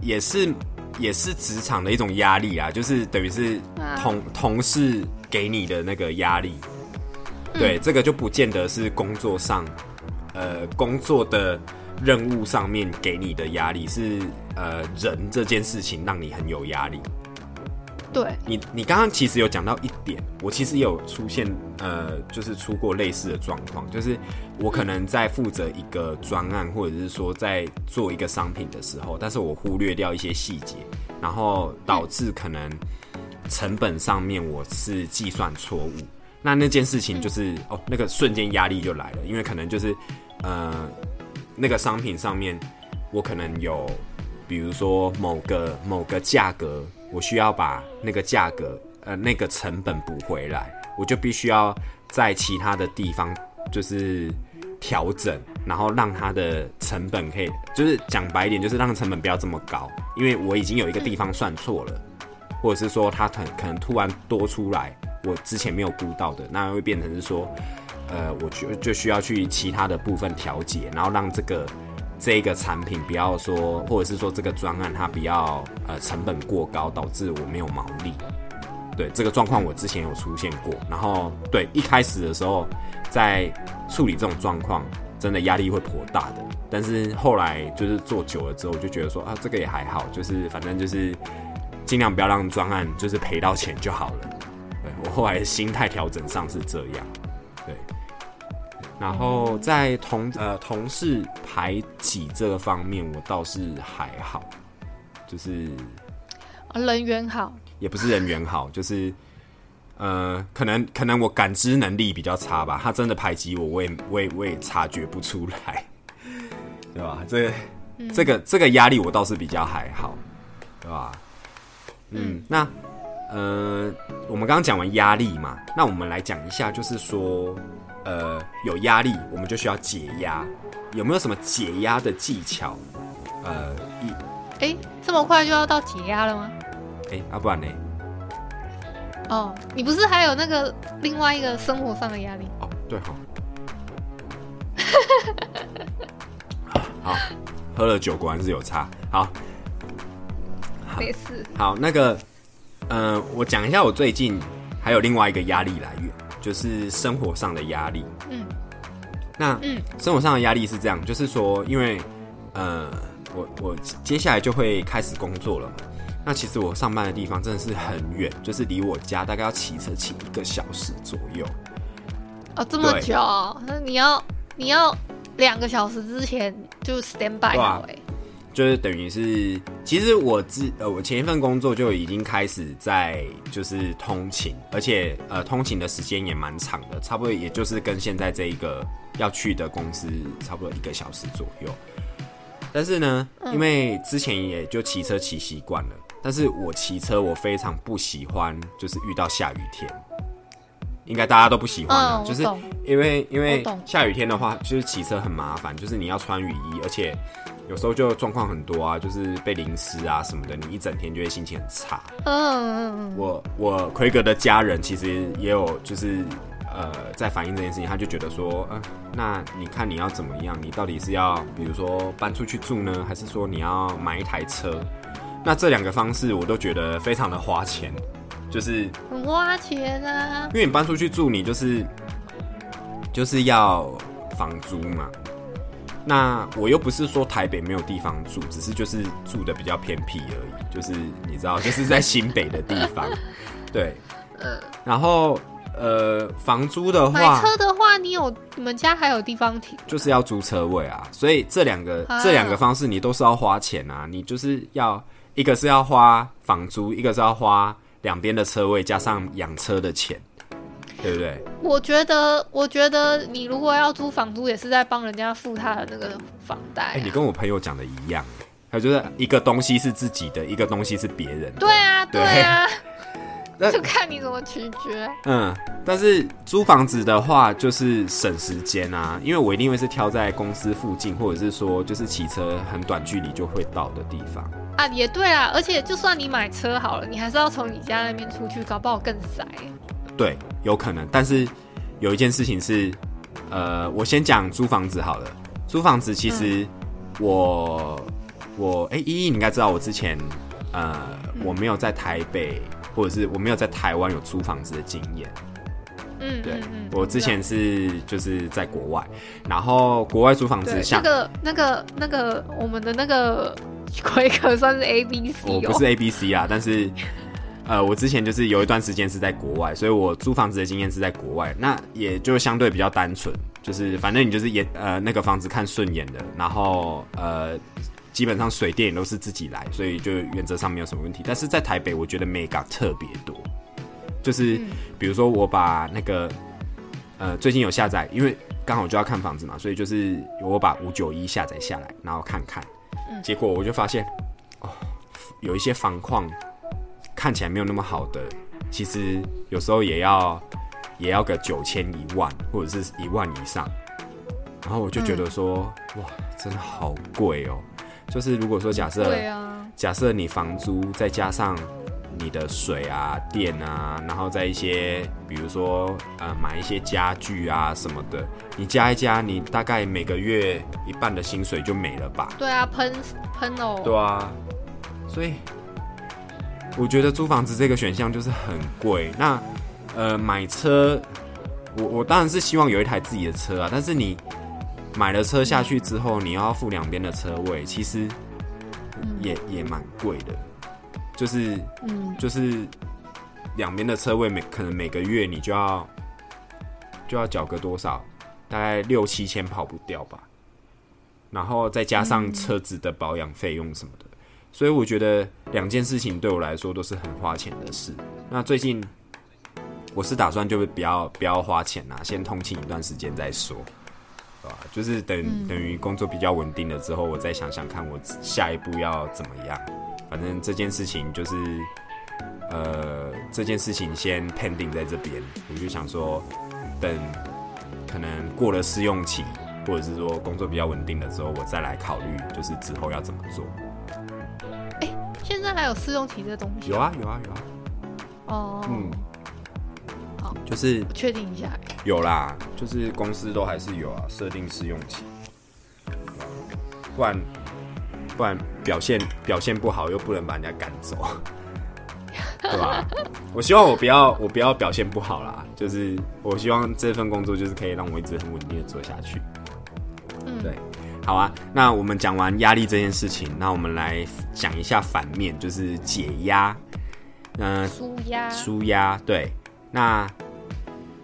也是也是职场的一种压力啊，就是等于是啊同、同事给你的那个压力。对，这个就不见得是工作上，呃，工作的任务上面给你的压力，是呃人这件事情让你很有压力。对，你你刚刚其实有讲到一点，我其实也有出现呃，就是出过类似的状况，就是我可能在负责一个专案，或者是说在做一个商品的时候，但是我忽略掉一些细节，然后导致可能成本上面我是计算错误。那那件事情就是、哦，那个瞬间压力就来了，因为可能就是呃，那个商品上面我可能有，比如说某个某个价格，我需要把那个价格呃那个成本补回来，我就必须要在其他的地方就是调整，然后让它的成本可以，就是讲白一点，就是让成本不要这么高，因为我已经有一个地方算错了，或者是说它可可能突然多出来，我之前没有估到的，那会变成是说，呃，我就就需要去其他的部分调节，然后让这个这个产品不要说，或者是说这个专案它比较呃成本过高，导致我没有毛利。对这个状况，我之前有出现过。然后对一开始的时候，在处理这种状况，真的压力会颇大的。但是后来就是做久了之后，我就觉得说啊，这个也还好，就是反正就是尽量不要让专案就是赔到钱就好了。对我后来心态调整上是这样，对。然后在同呃同事排挤这个方面，我倒是还好，就是啊人缘好，也不是人缘好，就是呃，可能可能我感知能力比较差吧。他真的排挤我，我也我也我也察觉不出来，(laughs) 对吧？这个、这个这个压力我倒是比较还好，对吧？嗯，那呃，我们刚刚讲完压力嘛，那我们来讲一下，就是说，呃，有压力我们就需要解压，有没有什么解压的技巧？呃，一哎，这么快就要到解压了吗？哎，要、不然呢？哦，你不是还有那个另外一个生活上的压力？哦，对哈。(laughs) 好，喝了酒果然是有差。好，没事，好，那个，呃，我讲一下我最近还有另外一个压力来源，就是生活上的压力。嗯，那嗯生活上的压力是这样，就是说，因为呃，我我接下来就会开始工作了嘛。那其实我上班的地方真的是很远，就是离我家大概要骑车骑一个小时左右。哦，这么久，那你要你要两个小时之前就 stand by 好哎、就是等于是，其实我之呃，我前一份工作就已经开始在就是通勤，而且呃，通勤的时间也蛮长的，差不多也就是跟现在这一个要去的公司差不多一个小时左右。但是呢，因为之前也就骑车骑习惯了，但是我骑车我非常不喜欢，就是遇到下雨天，应该大家都不喜欢啊，就是因为因为下雨天的话，就是骑车很麻烦，就是你要穿雨衣，而且有时候就状况很多啊，就是被淋湿啊什么的，你一整天就会心情很差。嗯嗯嗯，我我奎格的家人其实也有就是呃在反映这件事情，他就觉得说，呃，那你看你要怎么样？你到底是要比如说搬出去住呢，还是说你要买一台车？那这两个方式我都觉得非常的花钱，就是很花钱啊。因为你搬出去住，你就是就是要房租嘛。那我又不是说台北没有地方住，只是就是住的比较偏僻而已，就是你知道，就是在新北的地方，(laughs) 对。呃，然后呃，房租的话买话，车的话，你有你们家还有地方停？就是要租车位啊，所以这两个、啊这两个方式你都是要花钱啊，你就是要一个是要花房租，一个是要花两边的车位加上养车的钱，对不对？我觉得，我觉得你如果要租房租，也是在帮人家付他的那个房贷、啊哎、你跟我朋友讲的一样，他就是一个东西是自己的，一个东西是别人的。对啊，对对啊，(laughs) 那就看你怎么取决。嗯，但是租房子的话就是省时间啊，因为我一定会是挑在公司附近，或者是说就是骑车很短距离就会到的地方。啊，也对啊，而且就算你买车好了，你还是要从你家那边出去，搞不好更塞。对，有可能。但是有一件事情是，呃，我先讲租房子好了。租房子其实我、我哎，依依你应该知道，我之前呃我没有在台北，或者是我没有在台湾有租房子的经验。嗯，对我之前是就是在国外，然后国外租房子像那个那个那个我们的那个 (laughs) 规格算是 A B C 哦，我不是 A B C 啊，但是呃，我之前就是有一段时间是在国外，所以我租房子的经验是在国外，那也就相对比较单纯，就是反正你就是也呃那个房子看顺眼的，然后呃基本上水电也都是自己来，所以就原则上没有什么问题。但是在台北，我觉得 mega 特别多，就是嗯比如说我把那个呃最近有下载，因为刚好就要看房子嘛，所以就是我把五九一下载下来，然后看看，结果我就发现哦，有一些房况看起来没有那么好的，其实有时候也要也要个九千一万或者是一万以上，然后我就觉得说、哇，真的好贵哦。就是如果说假设啊，假设你房租再加上你的水啊、电啊，然后再一些，比如说呃买一些家具啊什么的，你加一加，你大概每个月一半的薪水就没了吧？对啊，喷喷哦，对啊，所以我觉得租房子这个选项就是很贵。那呃买车，我我当然是希望有一台自己的车啊，但是你买了车下去之后，你要付两边的车位，其实也也蛮贵的，就是嗯，就是两边的车位每可能每个月你就要就要缴个多少，大概六七千跑不掉吧，然后再加上车子的保养费用什么的，所以我觉得两件事情对我来说都是很花钱的事。那最近我是打算就是不要不要花钱啦，先通勤一段时间再说。对吧？就是等、等于工作比较稳定了之后，我再想想看我下一步要怎么样。反正这件事情就是，呃，这件事情先 pending 在这边，我就想说，等可能过了试用期，或者是说工作比较稳定了之后，我再来考虑，就是之后要怎么做。现在还有试用期这东西？有啊，有啊，有啊，哦，嗯，好，就是确定一下，有啦，就是公司都还是有啊，设定试用期，不然不然表现表现不好又不能把人家赶走，(laughs) 对吧？我希望我不要我不要表现不好啦，就是我希望这份工作就是可以让我一直很稳定的做下去。嗯，对，好啊，那我们讲完压力这件事情，那我们来讲一下反面，就是解压。嗯、舒压，舒压，对。那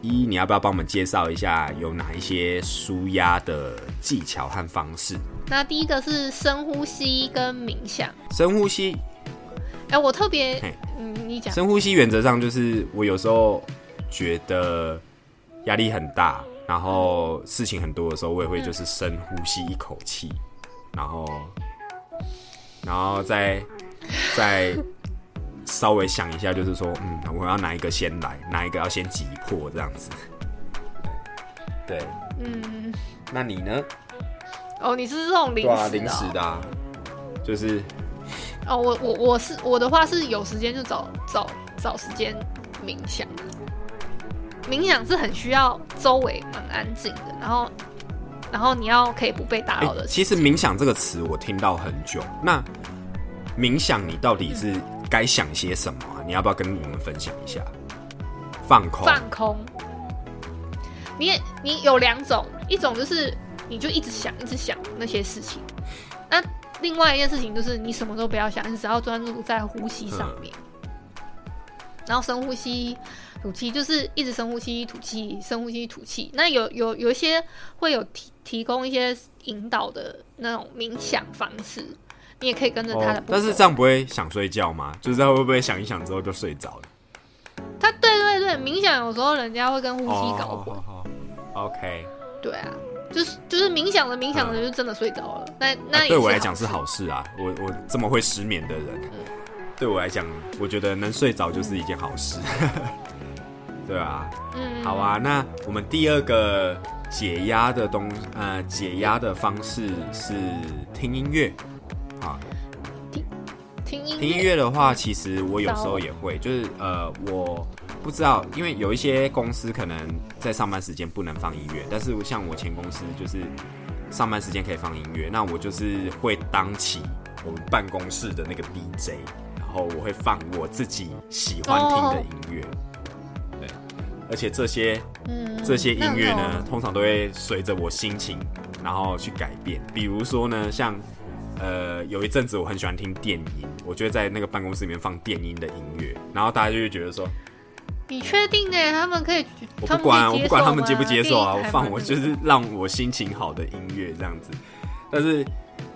一，你要不要帮我们介绍一下有哪一些舒压的技巧和方式？那第一个是深呼吸跟冥想。深呼吸，哎、我特别，嗯，你讲，深呼吸原则上就是我有时候觉得压力很大，然后事情很多的时候，我也会就是深呼吸一口气，然后，然后再再稍微想一下，就是说，嗯，我要哪一个先来，哪一个要先击破这样子。对，嗯，那你呢？哦，你是这种临对啊，时的、临时的、啊，就是哦，我我我是我的话是有时间就找找找时间冥想。冥想是很需要周围蛮安静的，然后然后你要可以不被打扰的欸其实冥想这个词我听到很久，那冥想你到底是该想些什么啊？你要不要跟我们分享一下？放空，放空。你也你有两种，一种就是你就一直想一直想那些事情，那另外一件事情就是你什么都不要想，你只要专注在呼吸上面，然后深呼吸。吐气就是一直深呼吸、吐气、深呼吸、吐气。那有有有一些会有提提供一些引导的那种冥想方式，你也可以跟着他的哦、但是这样不会想睡觉吗？就是他会不会想一想之后就睡着了？他对对对，冥想有时候人家会跟呼吸搞混。OK，对啊，就是就是冥想的冥想的，就真的睡着了。那那、啊对我来讲是好事啊。我我这么会失眠的人，对我来讲，我觉得能睡着就是一件好事。(laughs) 对啊，嗯，好啊。那我们第二个解压的东呃解压的方式是听音乐啊。听音听音乐的话，其实我有时候也会，就是呃，我不知道，因为有一些公司可能在上班时间不能放音乐，但是像我前公司就是上班时间可以放音乐，那我就是会当起我们办公室的那个 DJ，然后我会放我自己喜欢听的音乐，对，而且这些嗯这些音乐呢通常都会随着我心情，然后去改变。比如说呢，像呃有一阵子我很喜欢听电音，我就会在那个办公室里面放电音的音乐，然后大家就会觉得说，你确定呢？他们可以，我不管啊，我不管他们接不接受啊，我放我就是让我心情好的音乐这样子。但是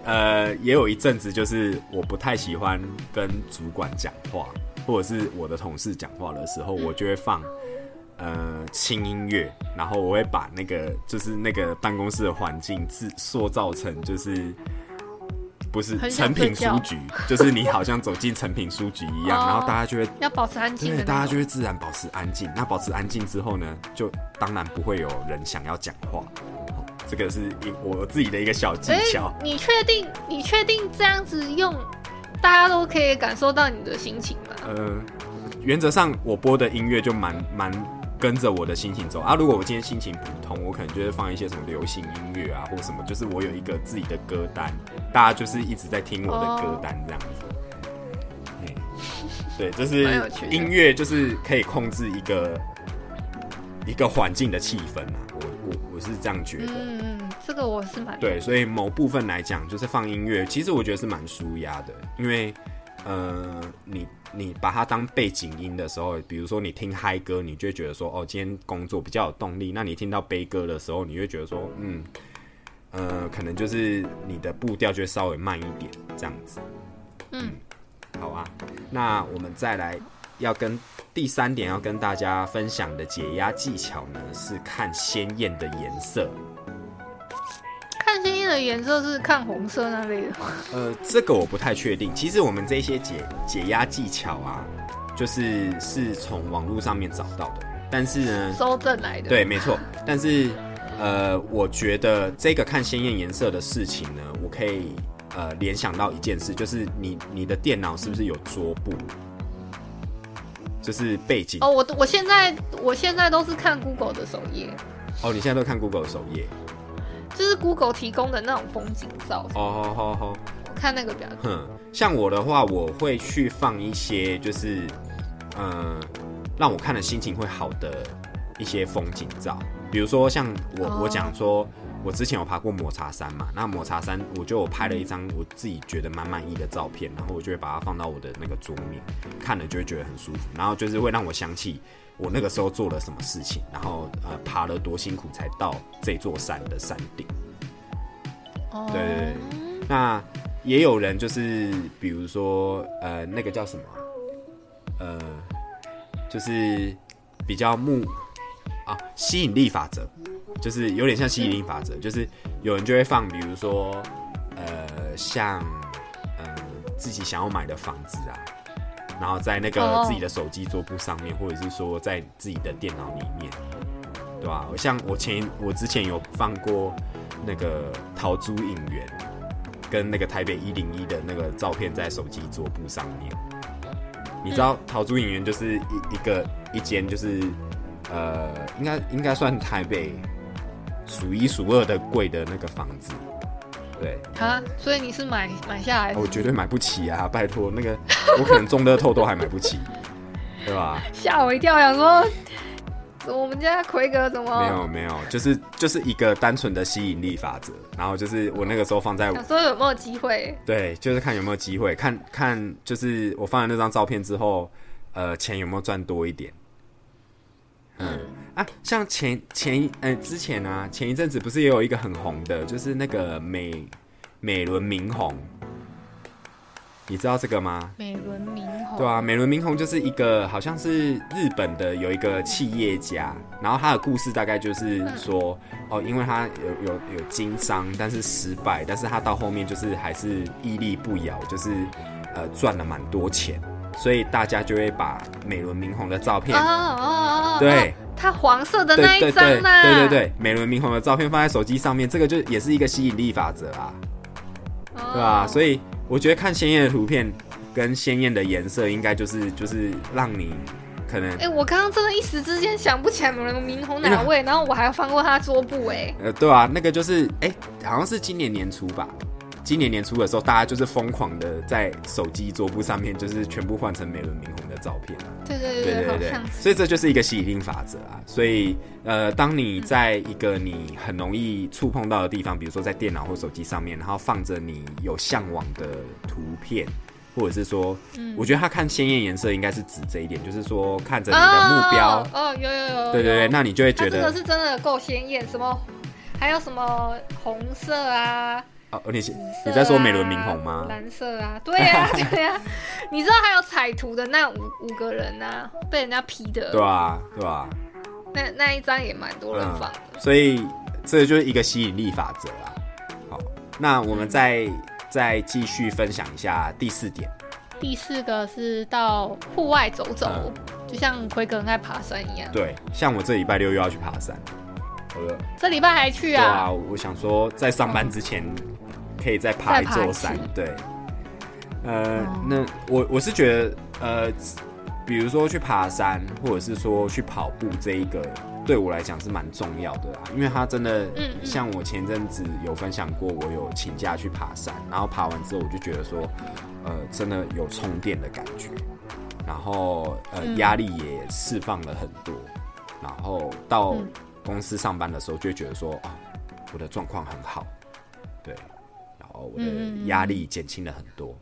呃，也有一阵子就是我不太喜欢跟主管讲话，或者是我的同事讲话的时候，我就会放呃轻音乐，然后我会把那个就是那个办公室的环境自塑造成就是。不是成品书局，就是你好像走进成品书局一样，哦然后大家就会要保持安静的对，大家就会自然保持安静。那保持安静之后呢，就当然不会有人想要讲话。哦这个是一我自己的一个小技哎巧。你确定？你确定这样子用，大家都可以感受到你的心情吗？呃，原则上我播的音乐就蛮蛮跟着我的心情走啊。如果我今天心情普通，我可能就会放一些什么流行音乐啊，或什么，就是我有一个自己的歌单，大家就是一直在听我的歌单这样子。嗯对，就是音乐，就是可以控制一个一个环境的气氛啊。我我我是这样觉得。嗯嗯，这个我是蛮对，所以某部分来讲，就是放音乐，其实我觉得是蛮舒压的，因为呃，你你把它当背景音的时候，比如说你听嗨歌，你就会觉得说，哦，今天工作比较有动力；那你听到悲歌的时候，你会觉得说，嗯，呃，可能就是你的步调就会稍微慢一点，这样子。嗯，好啊，那我们再来要跟第三点要跟大家分享的解压技巧呢，是看鲜艳的颜色。看鲜艳的颜色是看红色那类的吗，呃，这个我不太确定。其实我们这些解解压技巧啊，就是是从网络上面找到的。但是呢，搜证来的。对，没错。但是呃，我觉得这个看鲜艳颜色的事情呢，我可以呃联想到一件事，就是你你的电脑是不是有桌布？就是背景。哦，我我现在我现在都是看 Google 的首页，哦，你现在都看 Google 的首页。就是 Google 提供的那种风景照，哦，好好好。我看那个比较多。哼，像我的话，我会去放一些就是，呃，让我看的心情会好的一些风景照，比如说像我、哦。我讲说，我之前有爬过抹茶山嘛，那抹茶山我就有拍了一张我自己觉得蛮满意的照片，然后我就会把它放到我的那个桌面，看了就会觉得很舒服，然后就是会让我想起我那个时候做了什么事情，然后呃爬了多辛苦才到这座山的山顶。哦，对对对。那也有人就是，比如说，呃，那个叫什么啊、呃，就是比较木啊，吸引力法则，就是有点像吸引力法则，就是有人就会放，比如说，呃，像，呃，自己想要买的房子啊，然后在那个哦。自己的手机桌布上面，或者是说在自己的电脑里面，对吧、像我前我之前有放过那个桃珠影园跟那个台北一零一的那个照片在手机桌布上面。你知道桃珠影园就是一一个一间就是呃，应该应该算台北数一数二的贵的那个房子。对，啊，所以你是买买下来的我绝对买不起啊！拜托，那个 (laughs) 我可能中乐透都还买不起，对吧？吓我一跳，想说我们家奎哥怎么没有没有，就是就是一个单纯的吸引力法则。然后就是我那个时候放在想说有没有机会？对，就是看有没有机会，看看就是我放了那张照片之后，呃，钱有没有赚多一点。嗯。啊，像前前一呃之前啊，前一阵子不是也有一个很红的，就是那个美美轮明宏，你知道这个吗？美轮明宏，对啊，美轮明宏就是一个好像是日本的有一个企业家，然后他的故事大概就是说，哦，因为他有有有经商，但是失败，但是他到后面就是还是屹立不摇，就是呃赚了蛮多钱，所以大家就会把美轮明宏的照片，哦哦哦，对，它黄色的那一张啦，对对对，美轮明宏的照片放在手机上面，这个就也是一个吸引力法则啊，哦对吧、所以我觉得看鲜艳的图片跟鲜艳的颜色，应该就是就是让你可能哎、我刚刚真的一时之间想不起来美轮明宏哪 (laughs) 位，然后我还要翻过他桌布、哎，呃，对啊，那个就是，哎、好像是今年年初吧。今年年初的时候，大家就是疯狂的在手机桌布上面，就是全部换成美轮明宏的照片。对对对对对。所以这就是一个吸引力法则啊。所以，呃，当你在一个你很容易触碰到的地方，比如说在电脑或手机上面，然后放着你有向往的图片，或者是说，嗯我觉得他看鲜艳颜色应该是指这一点，就是说看着你的目标，哦哦，有有有，对对对，那你就会觉得它真的是真的够鲜艳，什么还有什么红色啊，哦，你你在说美轮明宏吗？蓝色啊，(laughs) 对呀、对呀、你知道还有彩图的那五五个人啊，被人家 P 的，对啊，对啊、那那一张也蛮多人放的。所以这就是一个吸引力法则啊。好，那我们再再继续分享一下第四点。第四个是到户外走走，嗯就像奎哥很爱爬山一样。对，像我这礼拜六又要去爬山，这礼拜还去啊对啊？啊，我想说在上班之前可以再爬一座山。对，呃，哦那我我是觉得呃，比如说去爬山，或者是说去跑步这一个。对我来讲是蛮重要的啊，因为它真的像我前阵子有分享过，我有请假去爬山，然后爬完之后我就觉得说，呃，真的有充电的感觉，然后呃嗯压力也释放了很多，然后到嗯公司上班的时候就会觉得说啊，我的状况很好，我的嗯压力减轻了很多。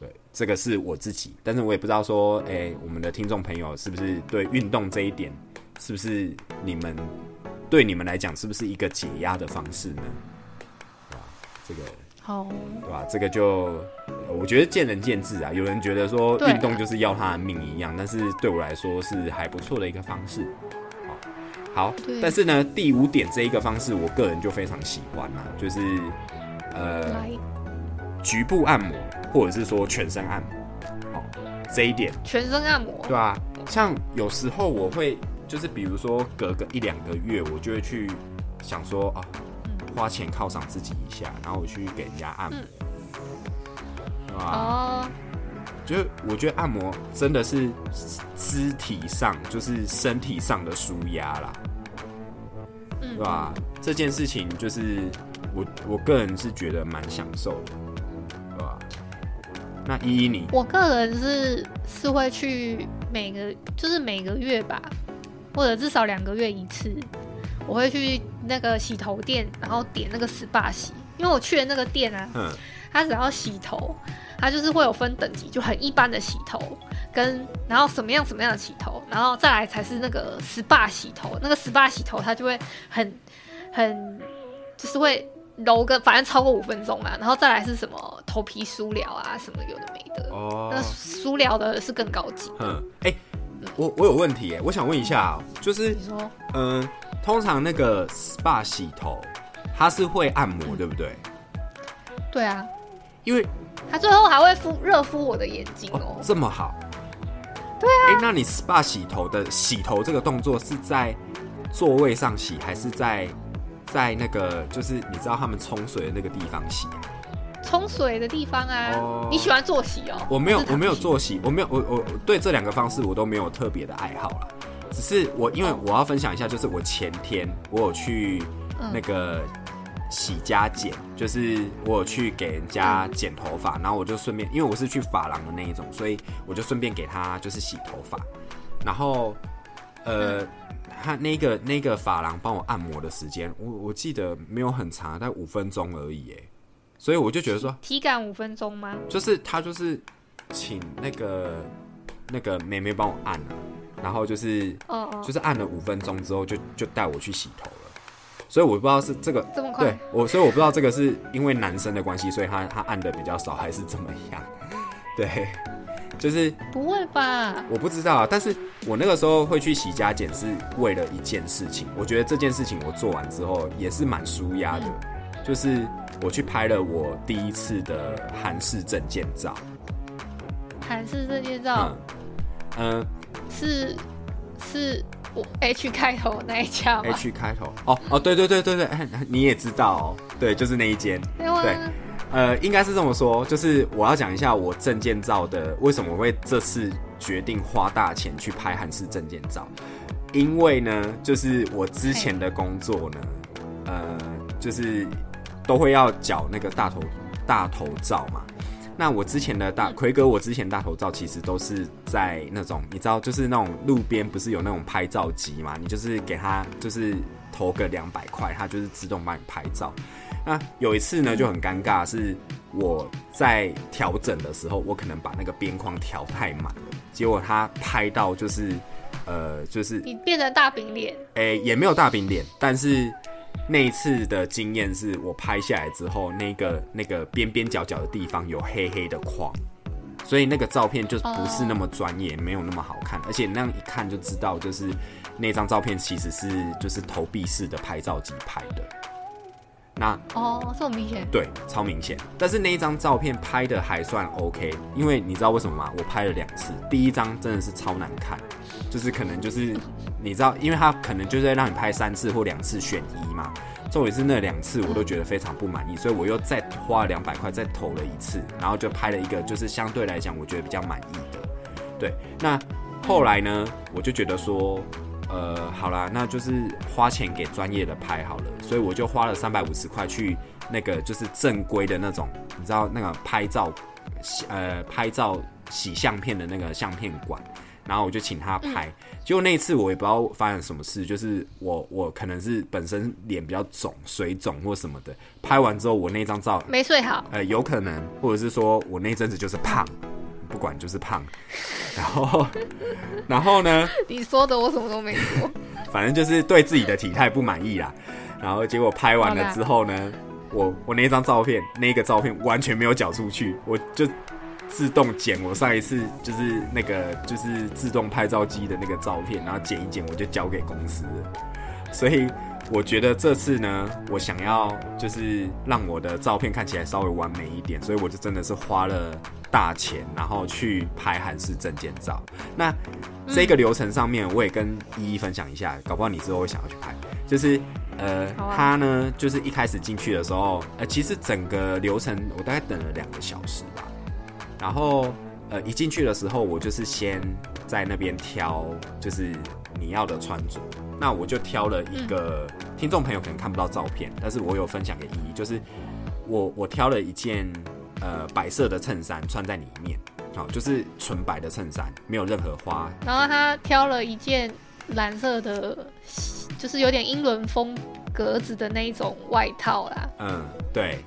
对，这个是我自己，但是我也不知道说，哎、我们的听众朋友是不是对运动这一点，是不是你们对你们来讲，是不是一个解压的方式呢？对吧？这个好，对吧？这个就呃我觉得见仁见智啊。有人觉得说运动就是要他的命一样，但是对我来说是还不错的一个方式。好，好，但是呢，第五点这一个方式，我个人就非常喜欢啦，就是呃局部按摩，或者是说全身按摩。哦，这一点全身按摩。对啊，像有时候我会就是比如说隔个一两个月，我就会去想说啊，花钱犒赏自己一下，然后我去给人家按摩，对吧？哦，就是我觉得按摩真的是肢体上，就是身体上的舒压啦，嗯对吧？这件事情就是我我个人是觉得蛮享受的，对吧？那依依你，我个人是是会去每个就是每个月吧，或者至少两个月一次，我会去那个洗头店，然后点那个 SPA 洗，因为我去的那个店啊，嗯，它只要洗头，它就是会有分等级，就很一般的洗头，跟然后什么样什么样的洗头，然后再来才是那个 SPA 洗头，那个 SPA 洗头它就会很很就是会揉个反正超过五分钟啊，然后再来是什么头皮梳疗啊，什么有的没的，哦那梳疗的是更高级。嗯，哎、我我有问题哎，我想问一下哦、就是你说嗯、通常那个 SPA 洗头，它是会按摩，对不对？对啊，因为它最后还会敷热敷我的眼睛哦哦。这么好，对啊。哎、那你 SPA 洗头的洗头这个动作是在座位上洗，还是在在那个就是你知道他们冲水的那个地方洗啊？冲水的地方啊，哦你喜欢做洗哦？我没有我没有洗做洗，我没有我我我对这两个方式我都没有特别的爱好啦。只是我因为我要分享一下，就是我前天我有去嗯那个洗加剪，就是我有去给人家剪头发，然后我就顺便，因为我是去发廊的那一种，所以我就顺便给他就是洗头发，然后呃。他那个那个发廊帮我按摩的时间，我我记得没有很长，大概五分钟而已，哎，所以我就觉得说，体感五分钟吗？就是他就是请那个那个妹妹帮我按啊，然后就是哦哦，就是按了五分钟之后就就带我去洗头了，所以我不知道是这个这么快对我，所以我不知道这个是因为男生的关系，所以他他按的比较少，还是怎么样？(laughs) 对，就是不会吧？我不知道啊，但是我那个时候会去洗加减是为了一件事情，我觉得这件事情我做完之后也是蛮舒压的，就是我去拍了我第一次的韩式证件照，韩式证件照？嗯嗯、是是我 H 开头那一家吗？H 开头，哦哦，对对对对对，哎你也知道哦，对，就是那一间，对呃，应该是这么说，就是我要讲一下我证件照的为什么会这次决定花大钱去拍韩式证件照，因为呢，就是我之前的工作呢，呃，就是都会要缴那个大头大头照嘛。那我之前的大奎哥，我之前大头照其实都是在那种你知道，就是那种路边不是有那种拍照机嘛？你就是给他就是投个两百块，他就是自动帮你拍照。那有一次呢就很尴尬，是我在调整的时候，我可能把那个边框调太满了，结果他拍到就是呃就是你变成大饼脸，诶、也没有大饼脸，但是那一次的经验是我拍下来之后，那个那个边边角角的地方有黑黑的框，所以那个照片就不是那么专业，没有那么好看，而且那样一看就知道，就是那张照片其实是就是投币式的拍照机拍的。那哦，这么明显，对，超明显。但是那一张照片拍的还算 OK，因为你知道为什么吗？我拍了两次，第一张真的是超难看，就是可能就是 (laughs) 你知道，因为他可能就是在让你拍三次或两次选一嘛。重点是那两次我都觉得非常不满意，所以我又再花了两百块再投了一次，然后就拍了一个就是相对来讲我觉得比较满意的。对，那后来呢，我就觉得说，呃，好啦，那就是花钱给专业的拍好了，所以我就花了三百五十块去那个就是正规的那种，你知道那个拍照，呃，拍照洗相片的那个相片馆，然后我就请他拍。结果那一次我也不知道发生什么事，就是我我可能是本身脸比较肿、水肿或什么的，拍完之后我那张照没睡好，呃，有可能，或者是说我那阵子就是胖，不管就是胖，然后，(laughs) 然后呢，你说的我什么都没说。(laughs) 反正就是对自己的体态不满意啦。然后结果拍完了之后呢，我我那张照片，那个照片完全没有缴出去，我就自动剪我上一次就是那个就是自动拍照机的那个照片，然后剪一剪我就交给公司了。所以我觉得这次呢，我想要就是让我的照片看起来稍微完美一点，所以我就真的是花了大钱，然后去拍韩式证件照。那这个流程上面，我也跟依依分享一下，搞不好你之后会想要去拍。就是呃，他呢，就是一开始进去的时候，呃，其实整个流程我大概等了两个小时吧。然后呃，一进去的时候，我就是先在那边挑，就是你要的穿着。那我就挑了一个，听众朋友可能看不到照片，但是我有分享给依依，就是我我挑了一件呃白色的衬衫穿在里面，好、就是纯白的衬衫，没有任何花。然后他挑了一件蓝色的，就是有点英伦风格子的那一种外套啦。嗯，对。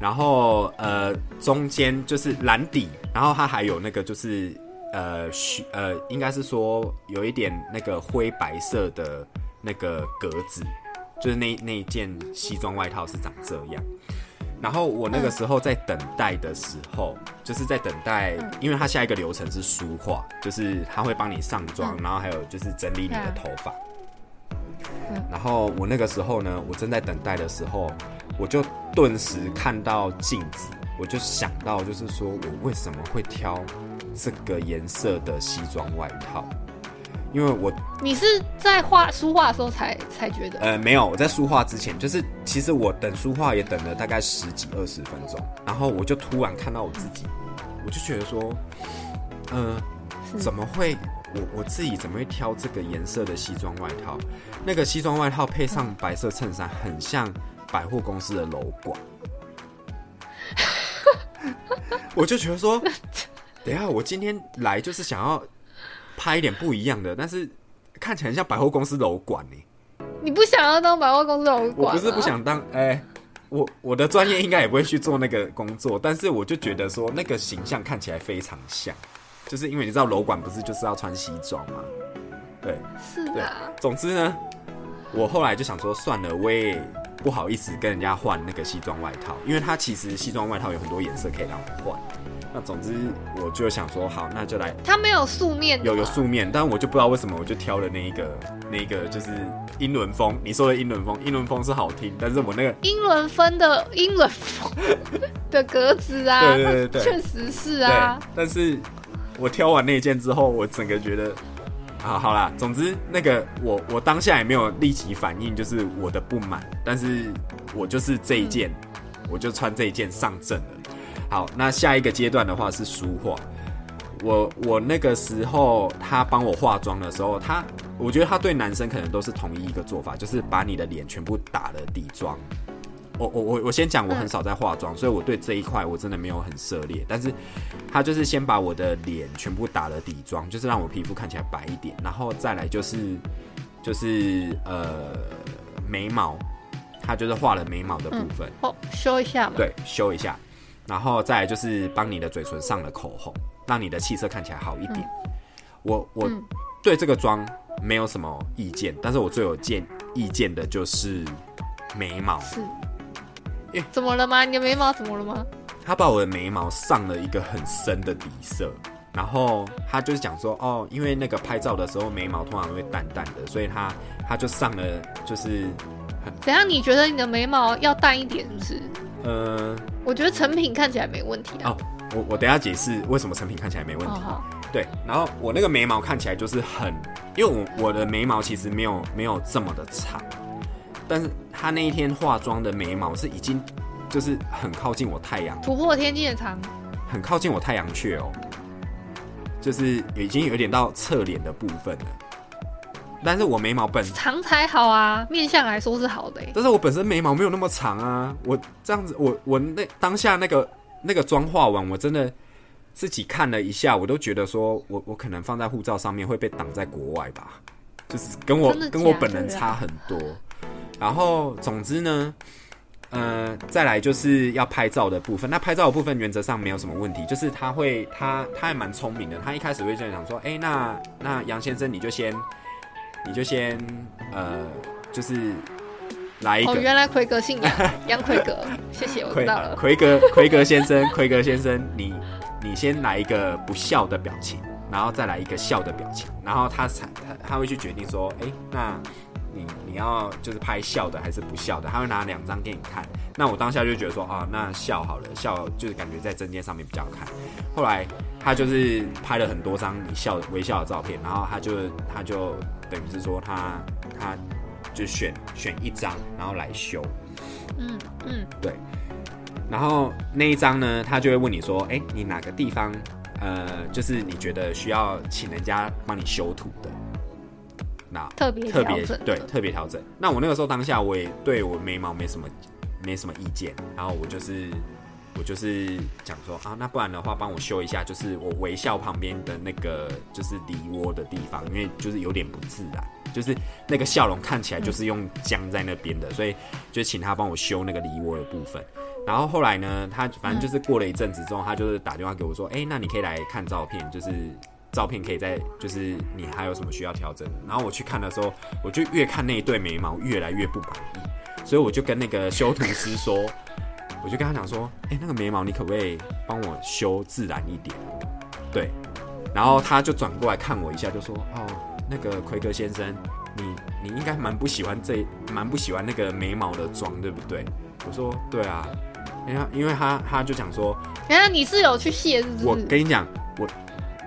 然后呃，中间就是蓝底，然后它还有那个就是呃虚呃，应该是说有一点那个灰白色的那个格子，就是那那一件西装外套是长这样。然后我那个时候在等待的时候，就是在等待，因为它下一个流程是梳化，就是他会帮你上妆，然后还有就是整理你的头发。然后我那个时候呢，我正在等待的时候，我就顿时看到镜子，我就想到，就是说我为什么会挑这个颜色的西装外套？因为我你是在画书画的时候才才觉得，呃没有我在书画之前，就是其实我等书画也等了大概十几二十分钟，然后我就突然看到我自己，我就觉得说，呃，怎么会我我自己怎么会挑这个颜色的西装外套？那个西装外套配上白色衬衫，很像百货公司的楼管。(laughs) 我就觉得说，等下我今天来就是想要拍一点不一样的，但是看起来很像百货公司楼管呢、你不想要当百货公司楼管？我不是不。想当，哎、我我的专业应该也不会去做那个工作，但是我就觉得说那个形象看起来非常像，就是因为你知道楼管不是就是要穿西装吗？对对是啊，，总之呢，我后来就想说算了，我也不好意思跟人家换那个西装外套，因为它其实西装外套有很多颜色可以让我换。那总之我就想说好，那就来它没有素面有有素面，但我就不知道为什么我就挑了那一个那一个就是英伦风。你说的英伦风，英伦风是好听，但是我那个英伦风的英伦风的格子啊，对对对对确实是啊。，但是我挑完那一件之后，我整个觉得，啊，好啦，总之那个我我当下也没有立即反应，就是我的不满，但是我就是这一件，我就穿这一件上阵了。好，那下一个阶段的话是梳化。我我那个时候他帮我化妆的时候，他我觉得他对男生可能都是同一一个做法，就是把你的脸全部打了底妆。我我我我先讲，我很少在化妆，所以我对这一块我真的没有很涉猎。但是他就是先把我的脸全部打了底妆，就是让我皮肤看起来白一点，然后再来就是就是呃眉毛，他就是画了眉毛的部分，哦，修一下嘛。对，修一下，然后再来就是帮你的嘴唇上了口红，让你的气色看起来好一点。我我嗯对这个妆没有什么意见，但是我最有见意见的就是眉毛。怎么了吗？你的眉毛怎么了吗？他把我的眉毛上了一个很深的底色，然后他就是讲说，哦，因为那个拍照的时候眉毛通常会淡淡的，所以他他就上了就是怎样？你觉得你的眉毛要淡一点，是不是？呃我觉得成品看起来没问题啊。哦，我我等下解释为什么成品看起来没问题。对，然后我那个眉毛看起来就是很，因为我我的眉毛其实没有没有这么的长，但是他那一天化妆的眉毛是已经就是很靠近我太阳，突破天际的长，很靠近我太阳穴哦，就是已经有点到侧脸的部分了。但是我眉毛本，长才好啊，面相来说是好的、欸。但是我本身眉毛没有那么长啊，我这样子，我我那当下那个那个妆化完，我真的自己看了一下，我都觉得说我我可能放在护照上面会被挡在国外吧，就是跟我跟我本人差很多。然后总之呢，呃，再来就是要拍照的部分。那拍照的部分原则上没有什么问题，就是他会他他还蛮聪明的，他一开始会这样讲说，哎、那那杨先生你就先你就先呃，就是来一个。哦，原来奎格姓杨，(laughs) 杨奎格，谢谢，我奎知道了。奎格奎格先生，奎格先生，(laughs) 你你先来一个不笑的表情，然后再来一个笑的表情，然后他才他他会去决定说，哎、那你你要就是拍笑的还是不笑的？他会拿两张给你看。那我当下就觉得说，啊，那笑好了，笑就是感觉在证件上面比较好看。后来他就是拍了很多张你笑微笑的照片，然后他就他就等于是说他他就选选一张，然后来修。嗯嗯，对，然后那一张呢，他就会问你说，哎、你哪个地方，呃，就是你觉得需要请人家帮你修图的，那特别特别对特别调整。那我那个时候当下我也对我眉毛没什么没什么意见，然后我就是我就是讲说啊，那不然的话帮我修一下，就是我微笑旁边的那个就是梨窝的地方，因为就是有点不自然，就是那个笑容看起来就是用僵在那边的，所以就请他帮我修那个梨窝的部分。然后后来呢，他反正就是过了一阵子之后，他就是打电话给我说，哎、那你可以来看照片，就是照片可以在，就是你还有什么需要调整的。然后我去看的时候，我就越看那一对眉毛越来越不满意，所以我就跟那个修图师说，我就跟他讲说，哎、那个眉毛你可不可以帮我修自然一点？对，然后他就转过来看我一下，就说，哦，那个奎哥先生，你你应该蛮不喜欢这，蛮不喜欢那个眉毛的妆，对不对？我说，对啊。因为他因为他他就讲说，原来你是有去卸，是不是？我跟你讲，我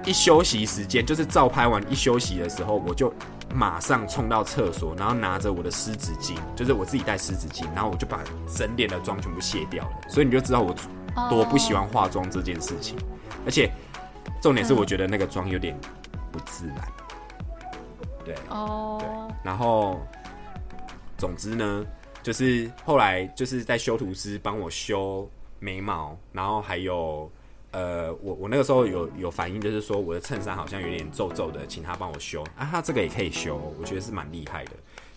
一休息时间，就是照拍完一休息的时候，我就马上冲到厕所，然后拿着我的湿纸巾，就是我自己带湿纸巾，然后我就把整脸的妆全部卸掉了。所以你就知道我哦多不喜欢化妆这件事情。而且重点是，我觉得那个妆有点不自然。对，哦，然后总之呢，就是后来就是在修图师帮我修眉毛，然后还有呃，我我那个时候有有反应，就是说我的衬衫好像有点皱皱的，请他帮我修啊，他这个也可以修，我觉得是蛮厉害的。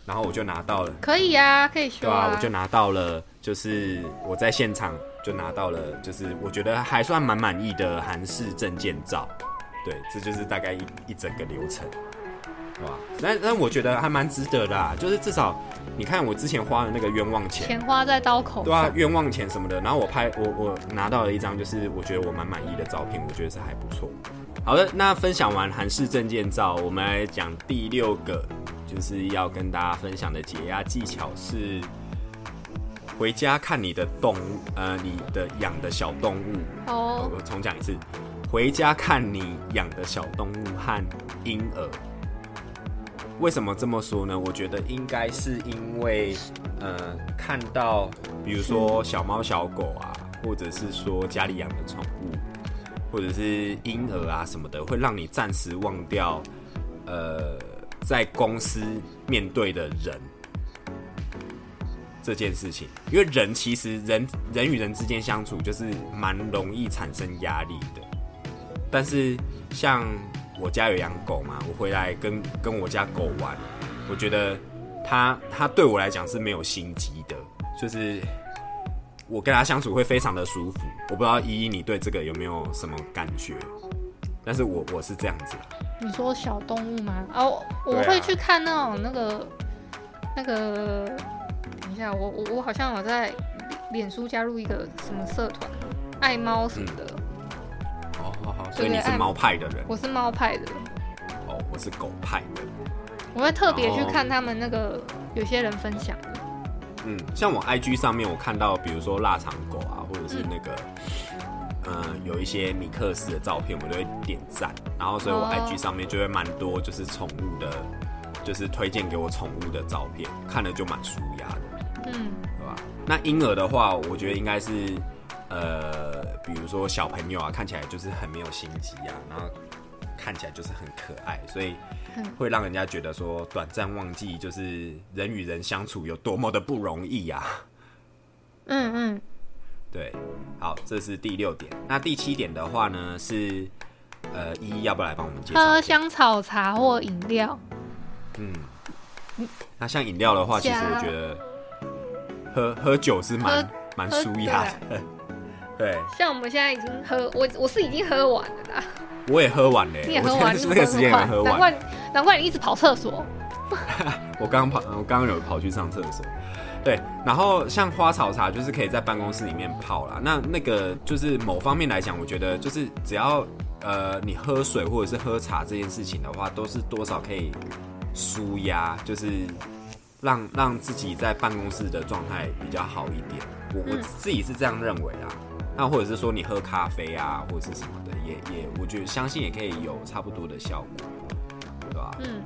然后我就拿到了，可以啊，可以修对啊，我就拿到了，就是我在现场就拿到了，就是我觉得还算蛮满意的韩式证件照。对，这就是大概一一整个流程，对吧？但但我觉得还蛮值得的、啊，就是至少你看我之前花的那个冤枉钱，钱花在刀口对啊，，冤枉钱什么的，然后我拍我我拿到了一张就是我觉得我蛮满意的照片，我觉得是还不错。好的，那分享完韩式证件照，我们来讲第六个，就是要跟大家分享的解压技巧是回家看你的动物，呃，你的养的小动物。哦，我重讲一次，回家看你养的小动物和婴儿。为什么这么说呢？我觉得应该是因为，呃，看到比如说小猫小狗啊，或者是说家里养的宠物，或者是婴儿啊什么的，会让你暂时忘掉，呃，在公司面对的人这件事情。因为人其实人人与人之间相处，就是蛮容易产生压力的。但是像我家有养狗嘛，我回来跟跟我家狗玩，我觉得它它对我来讲是没有心机的，就是我跟它相处会非常的舒服。我不知道依依你对这个有没有什么感觉？但是我我是这样子，你说小动物吗？哦，我会去看那种那个那个，等一下，我我我好像有在脸书加入一个什么社团，爱猫什么的。哦，好好，所以你是猫派的人，我是猫派的，哦，我是狗派的。我会特别去哦看他们那个有些人分享的。嗯，像我 IG 上面我看到，比如说腊肠狗啊，或者是那个，呃，有一些米克斯的照片，我都会点赞，然后所以我哦 IG 上面就会蛮多就是宠物的，就是推荐给我宠物的照片，看了就蛮舒压的，嗯，对吧？那婴儿的话，我觉得应该是，呃，比如说小朋友啊，看起来就是很没有心机啊，然后看起来就是很可爱，所以嗯会让人家觉得说短暂忘记就是人与人相处有多么的不容易啊。嗯嗯，对，好，这是第六点。那第七点的话呢是，呃，依依要不要来帮我们介绍喝？香草茶或饮料，嗯，那像饮料的话，其实我觉得喝喝酒是蛮喝蛮舒压的。对，像我们现在已经喝，我我是已经喝完了啦，我也喝完了、你也喝完，那个时间也快喝完。难怪难怪你一直跑厕所。我刚刚跑，我刚刚有跑去上厕所。对，然后像花草茶就是可以在办公室里面泡啦。那那个就是某方面来讲，我觉得就是只要呃你喝水或者是喝茶这件事情的话，都是多少可以舒压，就是让让自己在办公室的状态比较好一点。我我嗯自己是这样认为啦。那或者是说你喝咖啡啊，或者是什么的，也也我觉得相信也可以有差不多的效果，对吧、嗯，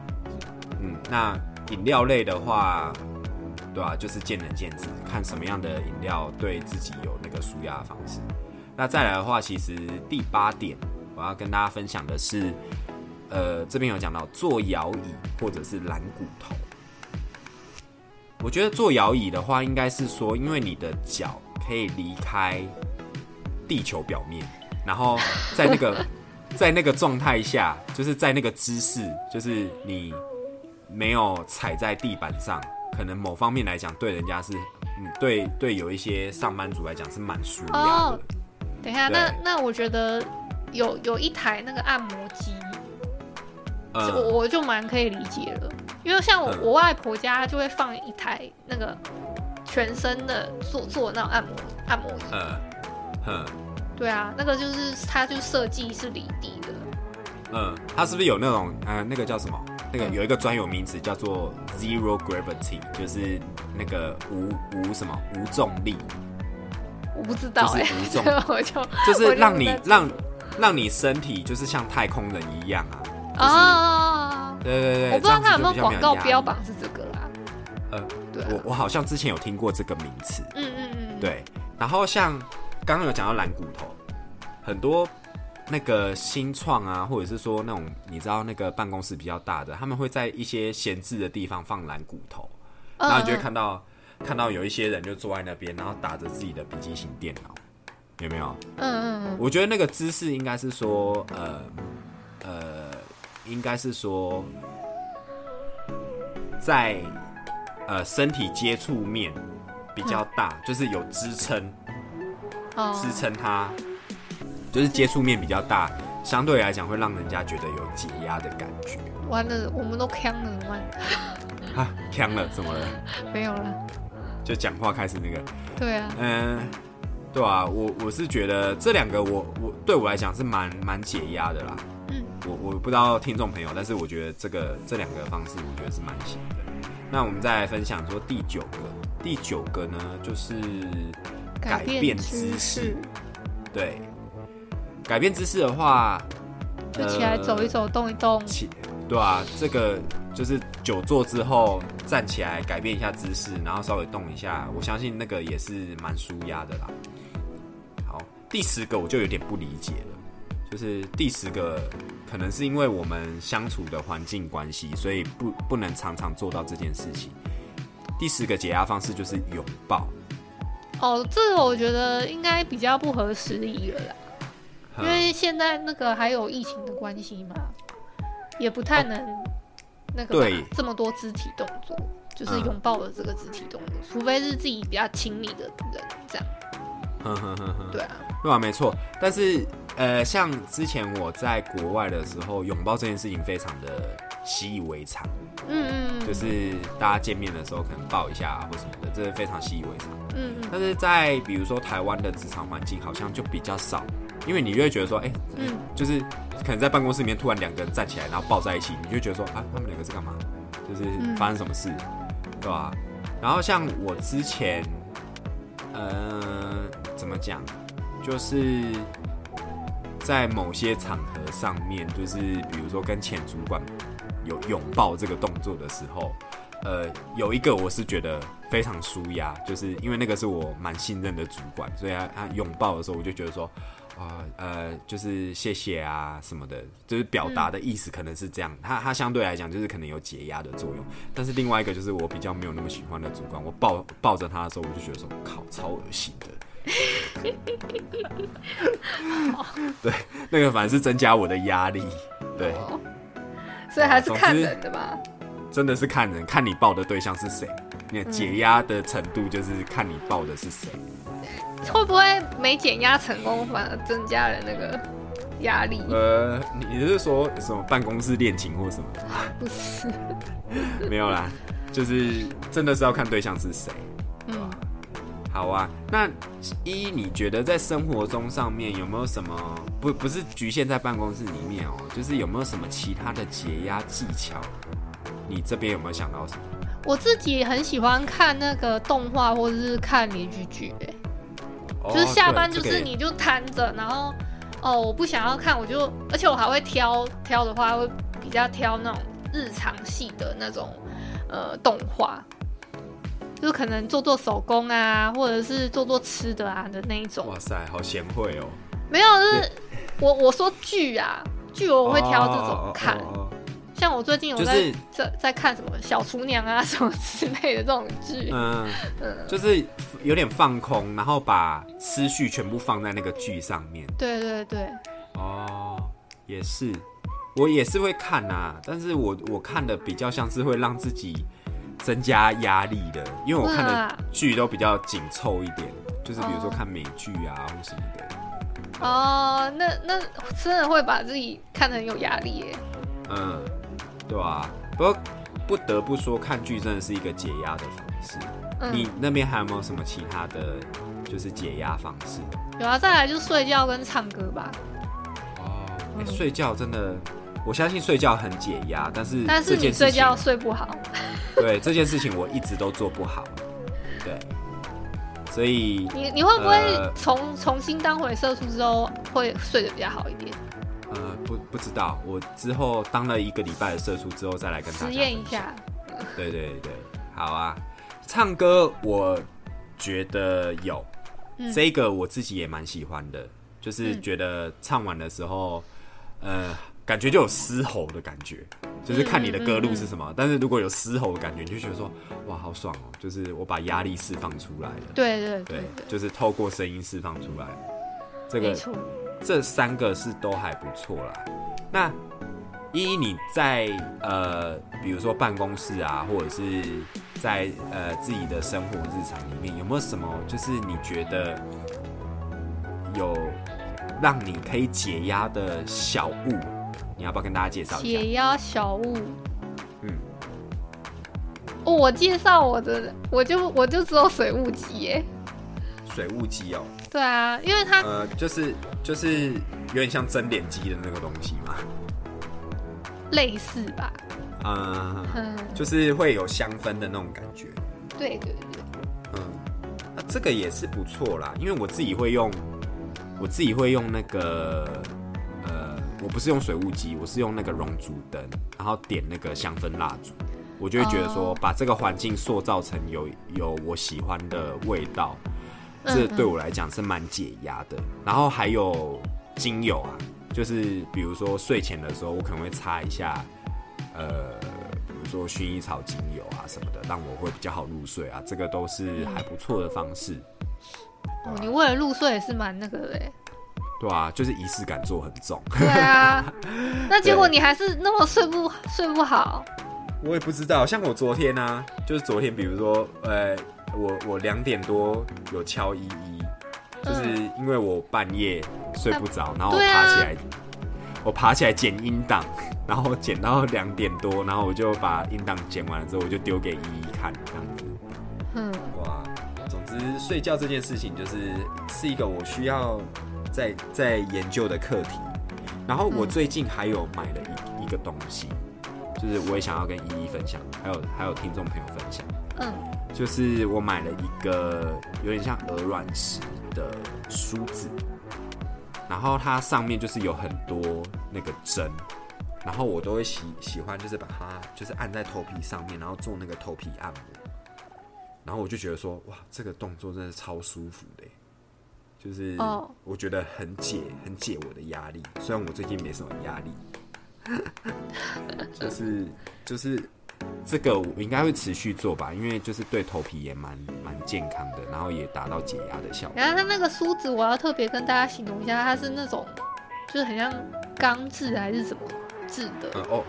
嗯，那饮料类的话，对啊，就是见仁见智，看什么样的饮料对自己有那个舒压的方式。那再来的话，其实第八点我要跟大家分享的是，呃，这边有讲到坐摇椅或者是懒骨头。我觉得坐摇椅的话，应该是说，因为你的脚可以离开地球表面，然后在那个 (laughs) 在那个状态下，就是在那个姿势，就是你没有踩在地板上，可能某方面来讲，对人家是，嗯，对对，有一些上班族来讲是蛮舒压的。哦等一下，那那我觉得有有一台那个按摩机，我嗯我就蛮可以理解了，因为像我、嗯我外婆家就会放一台那个全身的做做那种按摩按摩椅，嗯嗯。对啊，那个就是它就设计是离地的，嗯，它是不是有那种呃，那个叫什么？那个嗯有一个专有名词叫做 zero gravity，就是那个无无什么无重力，我不知道就是哎、无重。(laughs) 我就就是让你让让你身体就是像太空人一样啊。就是啊，对对对，我不知道它有没有广告标榜是这个啦，呃，对啊，我我好像之前有听过这个名词。嗯嗯嗯，对，然后像刚刚有讲到蓝骨头，很多那个新创啊，或者是说那种你知道那个办公室比较大的，他们会在一些闲置的地方放蓝骨头，然后你就会看到看到有一些人就坐在那边，然后打着自己的笔记型电脑，有没有？嗯嗯嗯，我觉得那个姿势应该是说，呃呃，应该是说在呃身体接触面比较大，就是有支撑哦支撑它，就是接触面比较大，相对来讲会让人家觉得有解压的感觉。完了，我们都呛了，怎么办？(laughs) 啊，呛了，怎么了？没有了。就讲话开始那个，对啊，嗯、对啊，我我是觉得这两个我我对我来讲是蛮蛮解压的啦。嗯，我我不知道听众朋友，但是我觉得这个这两个方式，我觉得是蛮行的。那我们再来分享说第九个，第九个呢就是改变姿势。对，改变姿势的话，就起来走一走，动一动。起，对啊，这个就是久坐之后站起来改变一下姿势，然后稍微动一下，我相信那个也是蛮舒压的啦。好，第十个我就有点不理解了，就是第十个可能是因为我们相处的环境关系，所以不不能常常做到这件事情。第十个解压方式就是拥抱，哦，这个我觉得应该比较不合时宜了啦，因为现在那个还有疫情的关系嘛，也不太能那个吧对这么多肢体动作，就是嗯拥抱的这个肢体动作，除非是自己比较亲密的人这样。哼哼哼哼，对啊，对啊，没错。但是呃，像之前我在国外的时候，拥抱这件事情非常的习以为常。嗯嗯嗯，就是大家见面的时候可能抱一下啊或什么的，这是非常习以为常。嗯嗯但是在比如说台湾的职场环境好像就比较少，因为你就会觉得说，哎、嗯就是可能在办公室里面突然两个人站起来，然后抱在一起，你就觉得说啊，他们两个是干嘛？就是嗯发生什么事，对吧、然后像我之前，呃，怎么讲，就是在某些场合上面，就是比如说跟前主管有拥抱这个动作的时候，呃，有一个我是觉得非常舒压，就是因为那个是我蛮信任的主管，所以他他拥抱的时候，我就觉得说，啊呃，就是谢谢啊什么的，就是表达的意思可能是这样。他他相对来讲就是可能有解压的作用，但是另外一个就是我比较没有那么喜欢的主管，我抱抱着他的时候，我就觉得说，靠，超恶心的。(laughs) 对，那个反而是增加我的压力。对，所以还是看人的吧。真的是看人，看你抱的对象是谁，你的解压的程度就是看你抱的是谁。会不会没减压成功，反而增加了那个压力？呃，你你是说什么办公室恋情或什么？不是，(laughs) 没有啦，就是真的是要看对象是谁。嗯，好啊，那一你觉得在生活中上面有没有什么不不是局限在办公室里面哦，就是有没有什么其他的解压技巧？你这边有没有想到什么？我自己很喜欢看那个动画或者是看连续剧，哎，哦就是下班就是你就瘫着，然后哦，我不想要看，我就而且我还会挑挑的话，会比较挑那种日常系的那种呃动画，就是可能做做手工啊，或者是做做吃的啊的那一种。哇塞，好贤惠哦！没有，就是我我说剧啊，剧我会挑这种看。哦哦哦哦像我最近有在、就是在在看什么小厨娘啊什么之类的这种剧，嗯，嗯，就是有点放空，然后把思绪全部放在那个剧上面。对对对，哦，也是，我也是会看呐、但是我我看的比较像是会让自己增加压力的，因为我看的剧都比较紧凑一点，就是比如说哦看美剧啊或什么的。哦，那那真的会把自己看得很有压力耶。嗯，对吧、不过不得不说，看剧真的是一个解压的方式。嗯，你那边还有没有什么其他的，就是解压方式？有啊，再来就是睡觉跟唱歌吧。哦，睡觉真的，我相信睡觉很解压，但是但是你睡觉睡不好，(laughs) 对这件事情我一直都做不好，对，所以你你会不会呃重、重新当回社畜之后会睡得比较好一点？呃不不知道，我之后当了一个礼拜的社畜之后再来跟大家实验一。下。对对对，好啊，唱歌我觉得有，嗯这个我自己也蛮喜欢的，就是嗯觉得唱完的时候，呃，感觉就有嘶吼的感觉，就是看你的歌路是什么。但是如果有嘶吼的感觉，你就觉得说，哇，好爽哦！就是我把压力释放出来了，对对对就是透过声音释放出来。这个。这三个是都还不错啦。那依依你在呃，比如说办公室啊，或者是在呃自己的生活日常里面，有没有什么就是你觉得有让你可以解压的小物？你要不要跟大家介绍一下？解压小物。嗯，哦，我介绍我的，我就我就只有水雾机耶。水雾机哦，对啊，因为它呃，就是就是有点像蒸脸机的那个东西嘛，类似吧。嗯，嗯，就是会有香氛的那种感觉。对对对，嗯，那这个也是不错啦，因为我自己会用，我自己会用那个，呃，我不是用水雾机，我是用那个熔烛灯，然后点那个香氛蜡烛，我就会觉得说哦，把这个环境塑造成有有我喜欢的味道，嗯这对我来讲是蛮解压的。然后还有精油啊，就是比如说睡前的时候，我可能会擦一下，呃，比如说薰衣草精油啊什么的，让我会比较好入睡啊，这个都是还不错的方式，哦，你为了入睡也是蛮那个的耶。对啊，就是仪式感做很重。(laughs) 对啊，(laughs) 那结果你还是那么睡不睡不好。我也不知道，像我昨天呢、啊，就是昨天，比如说，呃，我我两点多有敲依依，就是因为我半夜睡不着，然后我爬起来，我爬起来剪音档，然后剪到两点多，然后我就把音档剪完了之后，我就丢给依依看，这样子。嗯，哇，总之睡觉这件事情就是是一个我需要在在研究的课题。然后我嗯最近还有买了一一个东西，就是我也想要跟依依分享，还有还有听众朋友分享，嗯，就是我买了一个有点像鹅卵石的梳子，然后它上面就是有很多那个针。然后我都会喜喜欢，就是把它就是按在头皮上面，然后做那个头皮按摩。然后我就觉得说，哇，这个动作真的超舒服就是哦我觉得很解很解我的压力。虽然我最近没什么压力，(laughs) 就是就是这个我应该会持续做吧，因为就是对头皮也蛮蛮健康的，然后也达到解压的效果。然后它那个梳子，我要特别跟大家形容一下，它是那种就是很像钢制还是什么制的，嗯哦，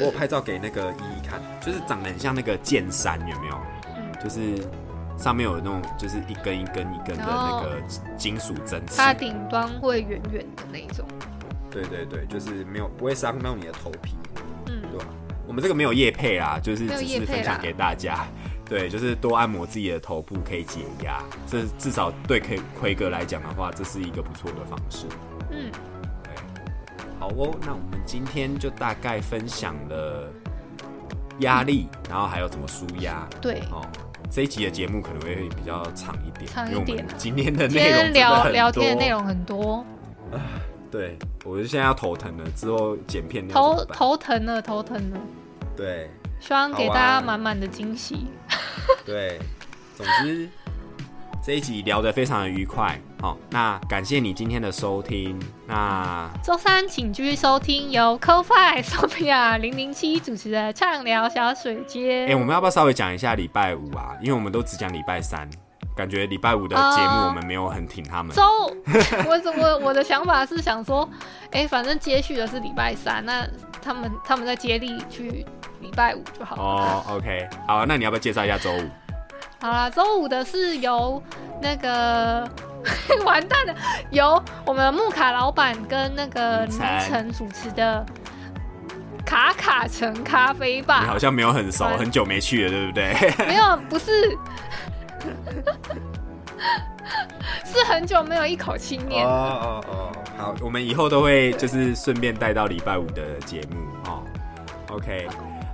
我有拍照给那个依依看，就是长得很像那个剑山，有没有？嗯，就是上面有那种就是一根一根一根的那个金属针刺。它顶端会圆圆的那种，对对对，就是没有不会伤到你的头皮，嗯，对吧？我们这个没有叶配啦，就是只是分享给大家。对，就是多按摩自己的头部可以解压，这至少对奎奎哥来讲的话，这是一个不错的方式。嗯，对，好哦，那我们今天就大概分享了压力，然后还有怎么舒压。对。哦，这一集的节目可能会比较长一点，长一点。啊今天的内容聊聊天的内容很多，对，我是现在要头疼了，之后剪片头头疼了，头疼了，对。希望给大家满满的惊喜。对，总之这一集聊得非常的愉快。好、那感谢你今天的收听。那周三请继续收听由 CoFi Sophia 零零七主持的畅聊小水街。哎、我们要不要稍微讲一下礼拜五啊？因为我们都只讲礼拜三，感觉礼拜五的节目哦我们没有很挺他们。周，我我我的想法是想说，哎、反正接续的是礼拜三，那他们他们在接力去礼拜五就好了。哦，OK，好，那你要不要介绍一下周五？好啦，周五的是由那个 (laughs) 完蛋的，由我们木卡老板跟那个凌凌晨晨主持的卡卡城咖啡吧你吧好。像没有很熟，完很久没去了，对不对？(laughs) 没有，不是，(laughs) 是很久没有一口气念。哦哦哦，好，我们以后都会就是顺便带到礼拜五的节目哦。OK，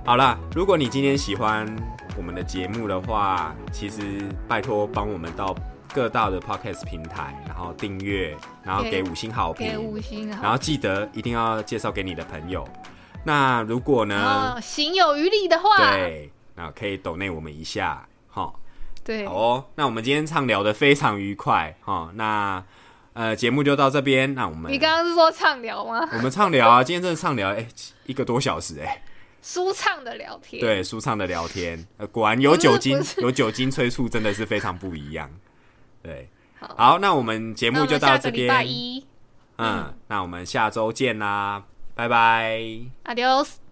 好啦，如果你今天喜欢我们的节目的话，其实拜托帮我们到各大的 Podcast 平台，然后订阅，然后给给五星好评给，五星好，然后记得一定要介绍给你的朋友。那如果呢？行有余力的话，对，那可以抖内我们一下，哈。对好哦，那我们今天畅聊的非常愉快哈。那呃，节目就到这边。那我们你刚刚是说畅聊吗？我们畅聊啊，今天真的畅聊，哎、一个多小时、哎，舒畅的聊天。，对，舒畅的聊天，呃，果然有酒精有酒精催促，真的是非常不一样。对，好好，那我们节目就到这边。拜一嗯，那我们下周见啦，拜拜。，Adios。